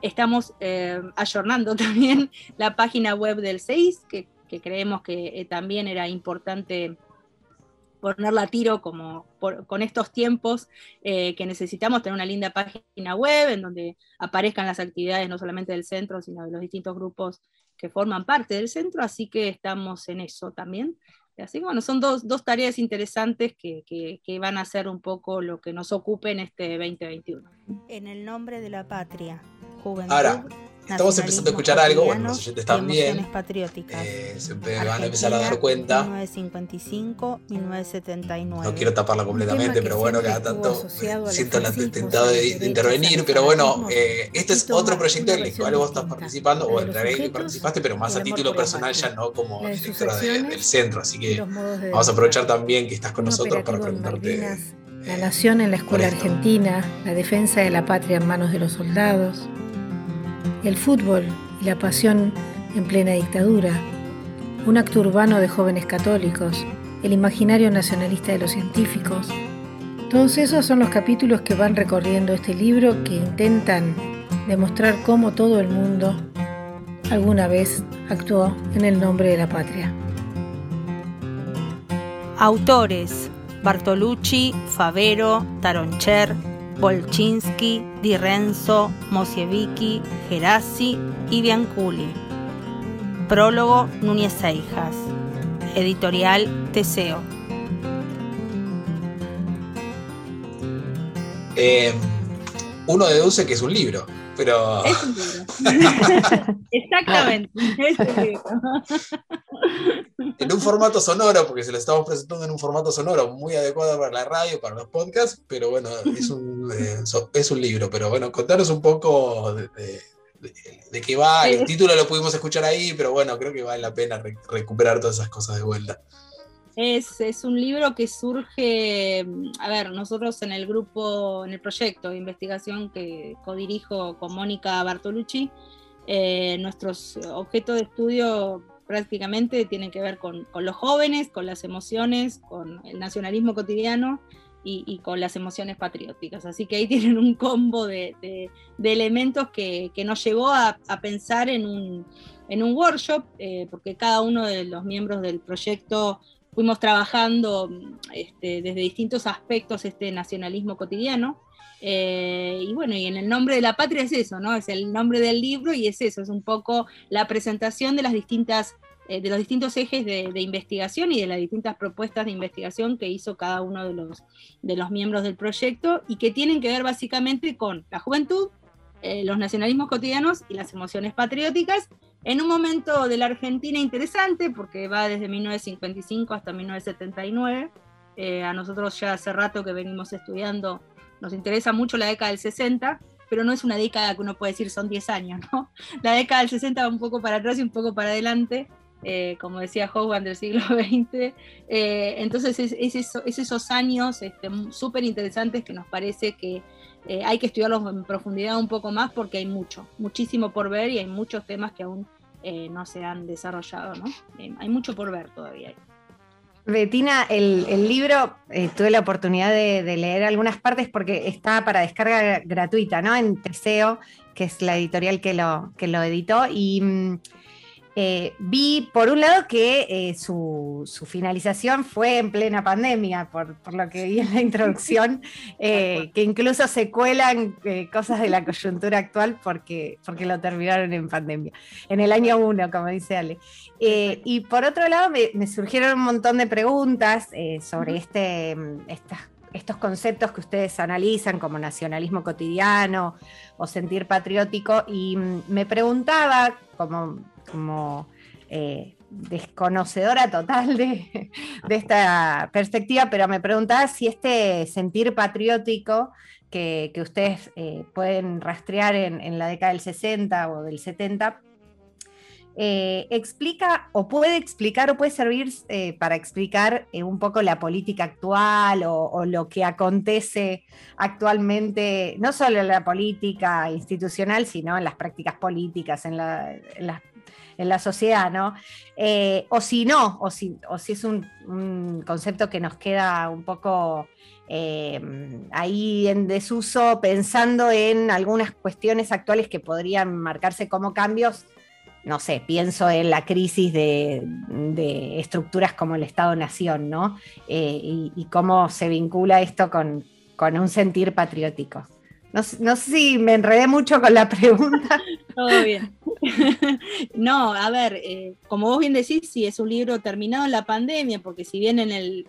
Estamos eh, ayornando también la página web del CEIS, que, creemos que eh, también era importante ponerla a tiro como con estos tiempos eh, que necesitamos tener una linda página web en donde aparezcan las actividades no solamente del centro, sino de los distintos grupos que forman parte del centro, así que estamos en eso también. Así que bueno, son dos, tareas interesantes que, que, van a ser un poco lo que nos ocupe en este 2021. En el nombre de la patria, Ahora, estamos empezando a escuchar algo, bueno, los oyentes también eh, se van a empezar a dar cuenta. 1955, 1979. No quiero taparla completamente, pero bueno, cada tanto siento la tentado de, intervenir. Pero bueno, eh, este es otro proyecto en el cual vos estás participando, o en realidad participaste, pero más a título personal, ya no como directora del centro. Así que vamos a aprovechar también que estás con nosotros para preguntarte. La nación en la escuela argentina, la defensa de la patria en manos de los soldados, el fútbol y la pasión en plena dictadura, un acto urbano de jóvenes católicos, el imaginario nacionalista de los científicos. Todos esos son los capítulos que van recorriendo este libro que intentan demostrar cómo todo el mundo alguna vez actuó en el nombre de la patria. Autores Bartolucci, Favero, Taroncher, Bolchinsky, Di Renzo, Mosiewicz, Gerasi y Bianculi. Prólogo Núñez Seijas. Editorial Teseo. Eh, uno deduce que es un libro, pero. Es un libro. Exactamente, es un libro en un formato sonoro, porque se lo estamos presentando en un formato sonoro muy adecuado para la radio, para los podcasts, pero bueno, es un, eh, es un libro. Pero bueno, contanos un poco de, de, qué va. El título lo pudimos escuchar ahí, pero bueno, creo que vale la pena recuperar todas esas cosas de vuelta. Es, es, un libro que surge, a ver, nosotros en el grupo, en el proyecto de investigación que codirijo con Mónica Bartolucci, eh, nuestros objetos de estudio prácticamente tienen que ver con, los jóvenes, con las emociones, con el nacionalismo cotidiano y, con las emociones patrióticas. Así que ahí tienen un combo de, elementos que, nos llevó a, pensar en un, workshop, eh, porque cada uno de los miembros del proyecto fuimos trabajando este, desde distintos aspectos este nacionalismo cotidiano. Eh, y bueno, y en el nombre de la patria es eso, ¿no? Es el nombre del libro y es eso, es un poco la presentación de las distintas, eh, de los distintos ejes de, investigación y de las distintas propuestas de investigación que hizo cada uno de los, de los miembros del proyecto y que tienen que ver básicamente con la juventud, eh, los nacionalismos cotidianos y las emociones patrióticas en un momento de la Argentina interesante, porque va desde 1955 hasta 1979. a nosotros ya hace rato que venimos estudiando nos interesa mucho la década del 60, pero no es una década que uno puede decir son 10 años, ¿no? La década del 60 va un poco para atrás y un poco para adelante, eh, como decía Hogan del siglo XX. Eh, entonces es, esos años este, súper interesantes que nos parece que eh, hay que estudiarlos en profundidad un poco más porque hay mucho, muchísimo por ver y hay muchos temas que aún no se han desarrollado, ¿no? hay mucho por ver todavía. Betina, el, libro eh, tuve la oportunidad de, leer algunas partes porque está para descarga gratuita, ¿no? En Teseo, que es la editorial que lo, que lo editó. Y, mm, Eh, vi, por un lado, que eh, su, finalización fue en plena pandemia, por, lo que vi en la introducción, eh, que incluso se cuelan cosas de la coyuntura actual porque, porque lo terminaron en pandemia, en el año uno, como dice Ale. y por otro lado, me, surgieron un montón de preguntas sobre este, estos conceptos que ustedes analizan como nacionalismo cotidiano o sentir patriótico, y mm, me preguntaba, como como eh, desconocedora total de, esta perspectiva, pero me preguntaba si este sentir patriótico que, ustedes eh, pueden rastrear en, la década del 60 o del 70, eh, explica o puede explicar o puede servir para explicar un poco la política actual o, lo que acontece actualmente, no solo en la política institucional, sino en las prácticas políticas, en, la sociedad, ¿no? Eh, o si no, o si, es un, concepto que nos queda un poco eh, ahí en desuso, pensando en algunas cuestiones actuales que podrían marcarse como cambios. No sé, pienso en la crisis de, estructuras como el Estado-Nación, ¿no? Eh, y, cómo se vincula esto con, un sentir patriótico. No, sé si me enredé mucho con la pregunta. Todo bien. no, a ver, eh, como vos bien decís, sí, es un libro terminado en la pandemia, porque si bien en el,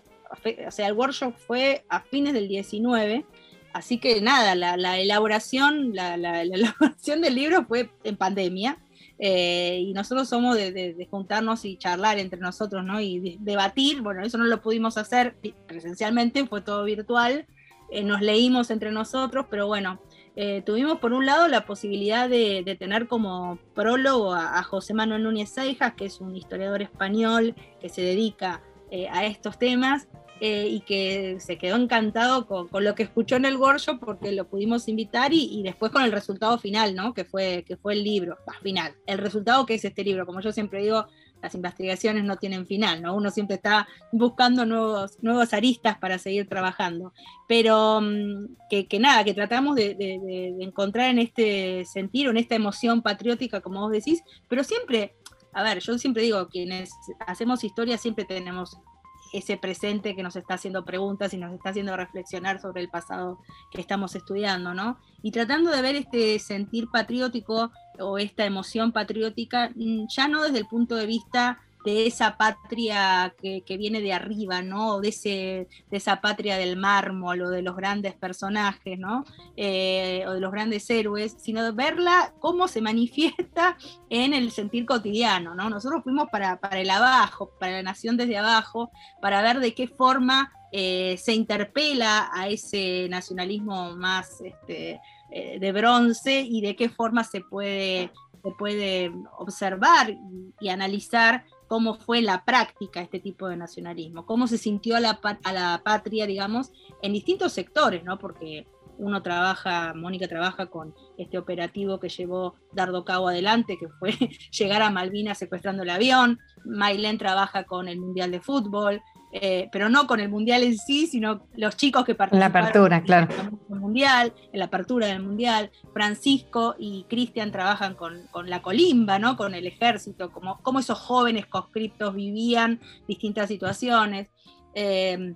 o sea, el workshop fue a fines del 19, así que nada, la, elaboración, la, elaboración del libro fue en pandemia. Eh, y nosotros somos de, juntarnos y charlar entre nosotros, ¿no? Y debatir, bueno, eso no lo pudimos hacer presencialmente, fue todo virtual, eh, nos leímos entre nosotros, pero bueno, eh, tuvimos por un lado la posibilidad de, tener como prólogo a, José Manuel Núñez Seijas, que es un historiador español que se dedica a estos temas y que se quedó encantado con, lo que escuchó en el workshop porque lo pudimos invitar y, después con el resultado final, ¿no? que, fue, que fue el libro, final, el resultado que es este libro, como yo siempre digo, las investigaciones no tienen final, ¿no? Uno siempre está buscando nuevos, nuevos aristas para seguir trabajando. Pero mm, que, nada, que tratamos de, encontrar en este sentido, en esta emoción patriótica, como vos decís, pero siempre, a ver, yo siempre digo, quienes hacemos historia siempre tenemos ese presente que nos está haciendo preguntas y nos está haciendo reflexionar sobre el pasado que estamos estudiando, ¿no? Y tratando de ver este sentir patriótico o esta emoción patriótica, mm, ya no desde el punto de vista de esa patria que, viene de arriba, ¿no? De, ese, de esa patria del mármol o de los grandes personajes, ¿no? Eh, o de los grandes héroes, sino de verla cómo se manifiesta en el sentir cotidiano, ¿no? Nosotros fuimos para, para el abajo, para la nación desde abajo, para ver de qué forma eh, se interpela a ese nacionalismo más este, eh, de bronce y de qué forma se puede, se puede observar y analizar cómo fue la práctica este tipo de nacionalismo, cómo se sintió a la, a la patria, digamos, en distintos sectores, ¿no? Porque uno trabaja, Mónica trabaja con este operativo que llevó Dardo Cabo adelante, que fue llegar a Malvinas secuestrando el avión, Mailén trabaja con el Mundial de Fútbol, eh, pero no con el mundial en sí, sino los chicos que participaron la apertura, claro. en el mundial, en la apertura del mundial. Francisco y Cristian trabajan con, la colimba, ¿no? con el ejército, como, como esos jóvenes conscriptos vivían distintas situaciones. Eh,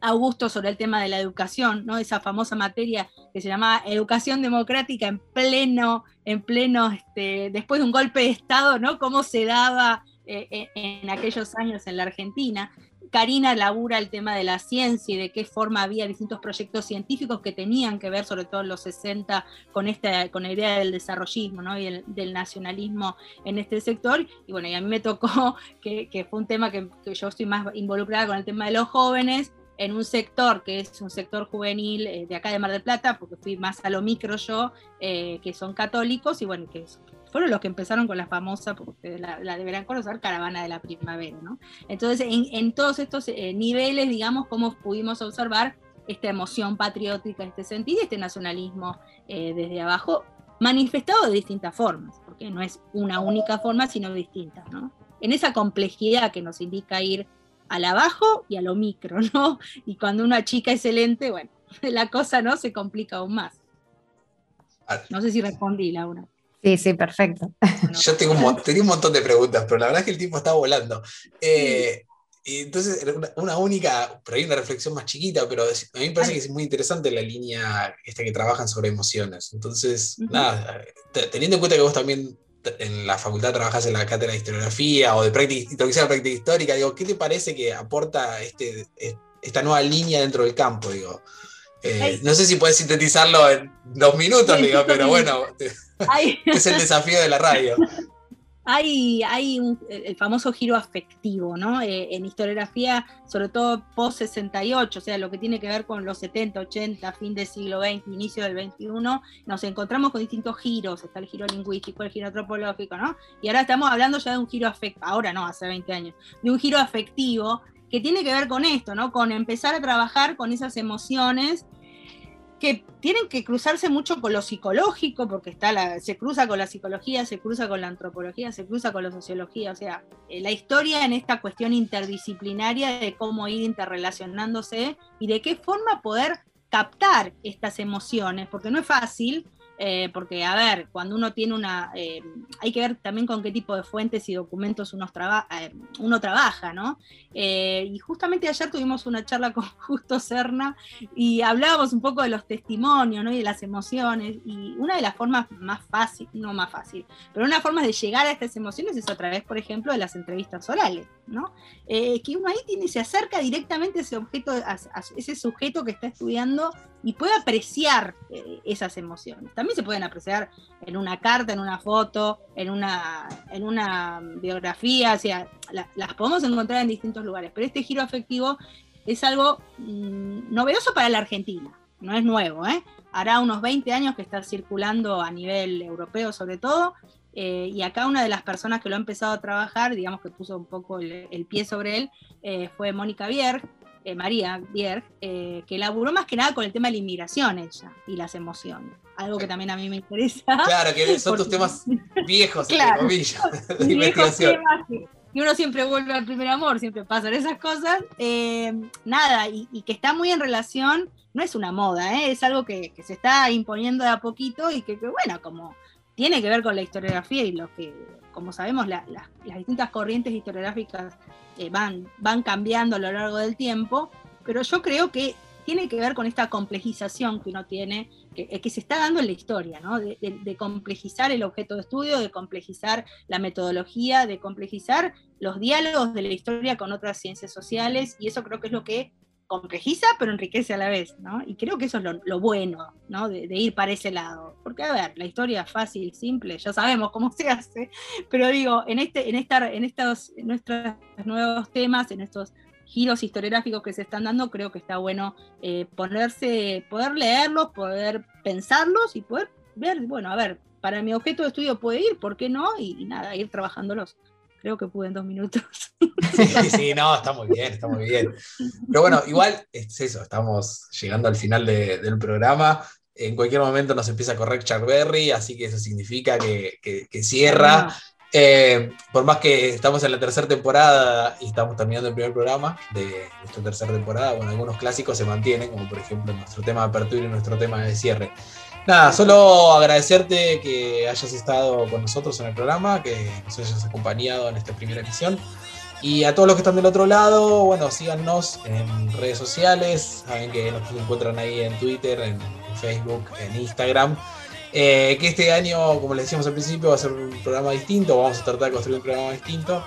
Augusto sobre el tema de la educación, ¿no? Esa famosa materia que se llamaba educación democrática en pleno, en pleno, este, después de un golpe de Estado, ¿no? Cómo se daba eh, en aquellos años en la Argentina. Karina labura el tema de la ciencia y de qué forma había distintos proyectos científicos que tenían que ver, sobre todo en los 60, con, esta, con la idea del desarrollismo ¿no? y del nacionalismo en este sector. Y bueno, y a mí me tocó, que, fue un tema que, yo estoy más involucrada con el tema de los jóvenes, en un sector que es un sector juvenil eh, de acá de Mar del Plata, porque fui más a lo micro yo, eh, que son católicos, y bueno, que fueron los que empezaron con la famosa, porque la, deberán conocer, caravana de la primavera, ¿no? Entonces, en, todos estos eh, niveles, digamos, cómo pudimos observar esta emoción patriótica, este sentido, este nacionalismo eh, desde abajo, manifestado de distintas formas, porque no es una única forma, sino distintas, ¿no? En esa complejidad que nos indica ir al abajo y a lo micro, ¿no? Y cuando una chica excelente, bueno, la cosa no se complica aún más. No sé si respondí, Laura. Sí, sí, perfecto. Yo tengo un, tenía un montón de preguntas, pero la verdad es que el tiempo está volando. Eh, y entonces, era una, única, por ahí una reflexión más chiquita, pero es- a mí me parece que es muy interesante la línea esta que trabajan sobre emociones. Entonces, nada, te- teniendo en cuenta que vos también en la facultad trabajás en la cátedra de historiografía o de práctica, introducción a la práctica histórica, digo, ¿qué te parece que aporta este, es- esta nueva línea dentro del campo? Digo, Eh, no sé si puedes sintetizarlo en dos minutos, Sí, digo, pero bueno, es el desafío de la radio. hay, hay un- el famoso giro afectivo, ¿no? Eh, en historiografía, sobre todo post-68, o sea, lo que tiene que ver con los 70, 80, fin del siglo XX, inicio del XXI, nos encontramos con distintos giros, está el giro lingüístico, el giro antropológico, ¿no? Y ahora estamos hablando ya de un giro afectivo, ahora no, hace 20 años, de un giro afectivo que tiene que ver con esto, ¿no? Con empezar a trabajar con esas emociones que tienen que cruzarse mucho con lo psicológico, porque está la, se cruza con la psicología, se cruza con la antropología, se cruza con la sociología, o sea, eh, la historia en esta cuestión interdisciplinaria de cómo ir interrelacionándose y de qué forma poder captar estas emociones, porque no es fácil, eh, porque, a ver, cuando uno tiene una... eh, hay que ver también con qué tipo de fuentes y documentos uno, traba- eh, uno trabaja, ¿no? Y justamente ayer tuvimos una charla con Justo Serna y hablábamos un poco de los testimonios ¿no? y de las emociones. Y una de las formas más fácil, no más fácil, pero una forma de llegar a estas emociones es a través, por ejemplo, de las entrevistas orales, ¿no? Que uno ahí se acerca directamente a ese objeto, a, a ese sujeto que está estudiando y puede apreciar esas emociones. También se pueden apreciar en una carta, en una foto, en una, en una biografía, o sea, la- las podemos encontrar en distintos lugares, pero este giro afectivo es algo mm, novedoso para la Argentina, no es nuevo, ¿eh? Hará unos 20 años que está circulando a nivel europeo sobre todo, eh, y acá una de las personas que lo ha empezado a trabajar, digamos que puso un poco el, pie sobre él, eh, fue Mónica Bierg, eh, María Bierg, eh, que laburó más que nada con el tema de la inmigración ella y las emociones, algo que también a mí me interesa. Claro, que son tus Porque- temas viejos, entre Claro. comillas, de viejos investigación. temas que- y uno siempre vuelve al primer amor, siempre pasan esas cosas. Eh, nada, y, y que está muy en relación, no es una moda, es algo que, que se está imponiendo de a poquito y que, que, bueno, como tiene que ver con la historiografía y lo que, como sabemos, la- la- las distintas corrientes historiográficas eh, van, van cambiando a lo largo del tiempo, pero yo creo que tiene que ver con esta complejización que uno tiene, que, eh, se está dando en la historia, ¿no? de complejizar el objeto de estudio, de complejizar la metodología, de complejizar los diálogos de la historia con otras ciencias sociales, y eso creo que es lo que complejiza, pero enriquece a la vez, ¿no? Y creo que eso es lo, bueno, ¿no? De, de ir para ese lado. Porque, a ver, la historia fácil, simple, ya sabemos cómo se hace, pero digo, en, este, en, esta, en estos en nuestros nuevos temas, en estos giros historiográficos que se están dando, creo que está bueno eh, ponerse, poder leerlos, poder pensarlos y poder ver, bueno, a ver, para mi objeto de estudio puede ir, ¿por qué no? Y nada, ir trabajándolos. Creo que pude en dos minutos. Sí, sí, no, está muy bien, está muy bien. Pero bueno, igual es eso, estamos llegando al final de- del programa. En cualquier momento nos empieza a correr Charberry, así que eso significa que, que- que cierra. Eh, por más que estamos en la tercera temporada y estamos terminando el primer programa de nuestra tercera temporada, bueno, algunos clásicos se mantienen, como por ejemplo nuestro tema de apertura y nuestro tema de cierre. Nada, solo agradecerte que hayas estado con nosotros en el programa, que nos hayas acompañado en esta primera emisión. Y a todos los que están del otro lado, bueno, síganos en redes sociales, saben que nos encuentran ahí en Twitter, en Facebook, en Instagram. Eh, que este año, como les decíamos al principio, va a ser un programa distinto, vamos a tratar de construir un programa distinto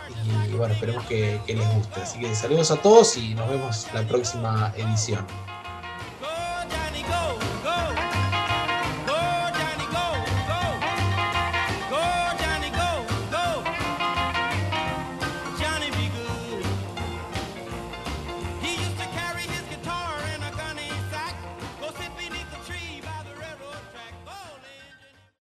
y bueno, esperemos que, que les guste. Así que saludos a todos y nos vemos la próxima edición.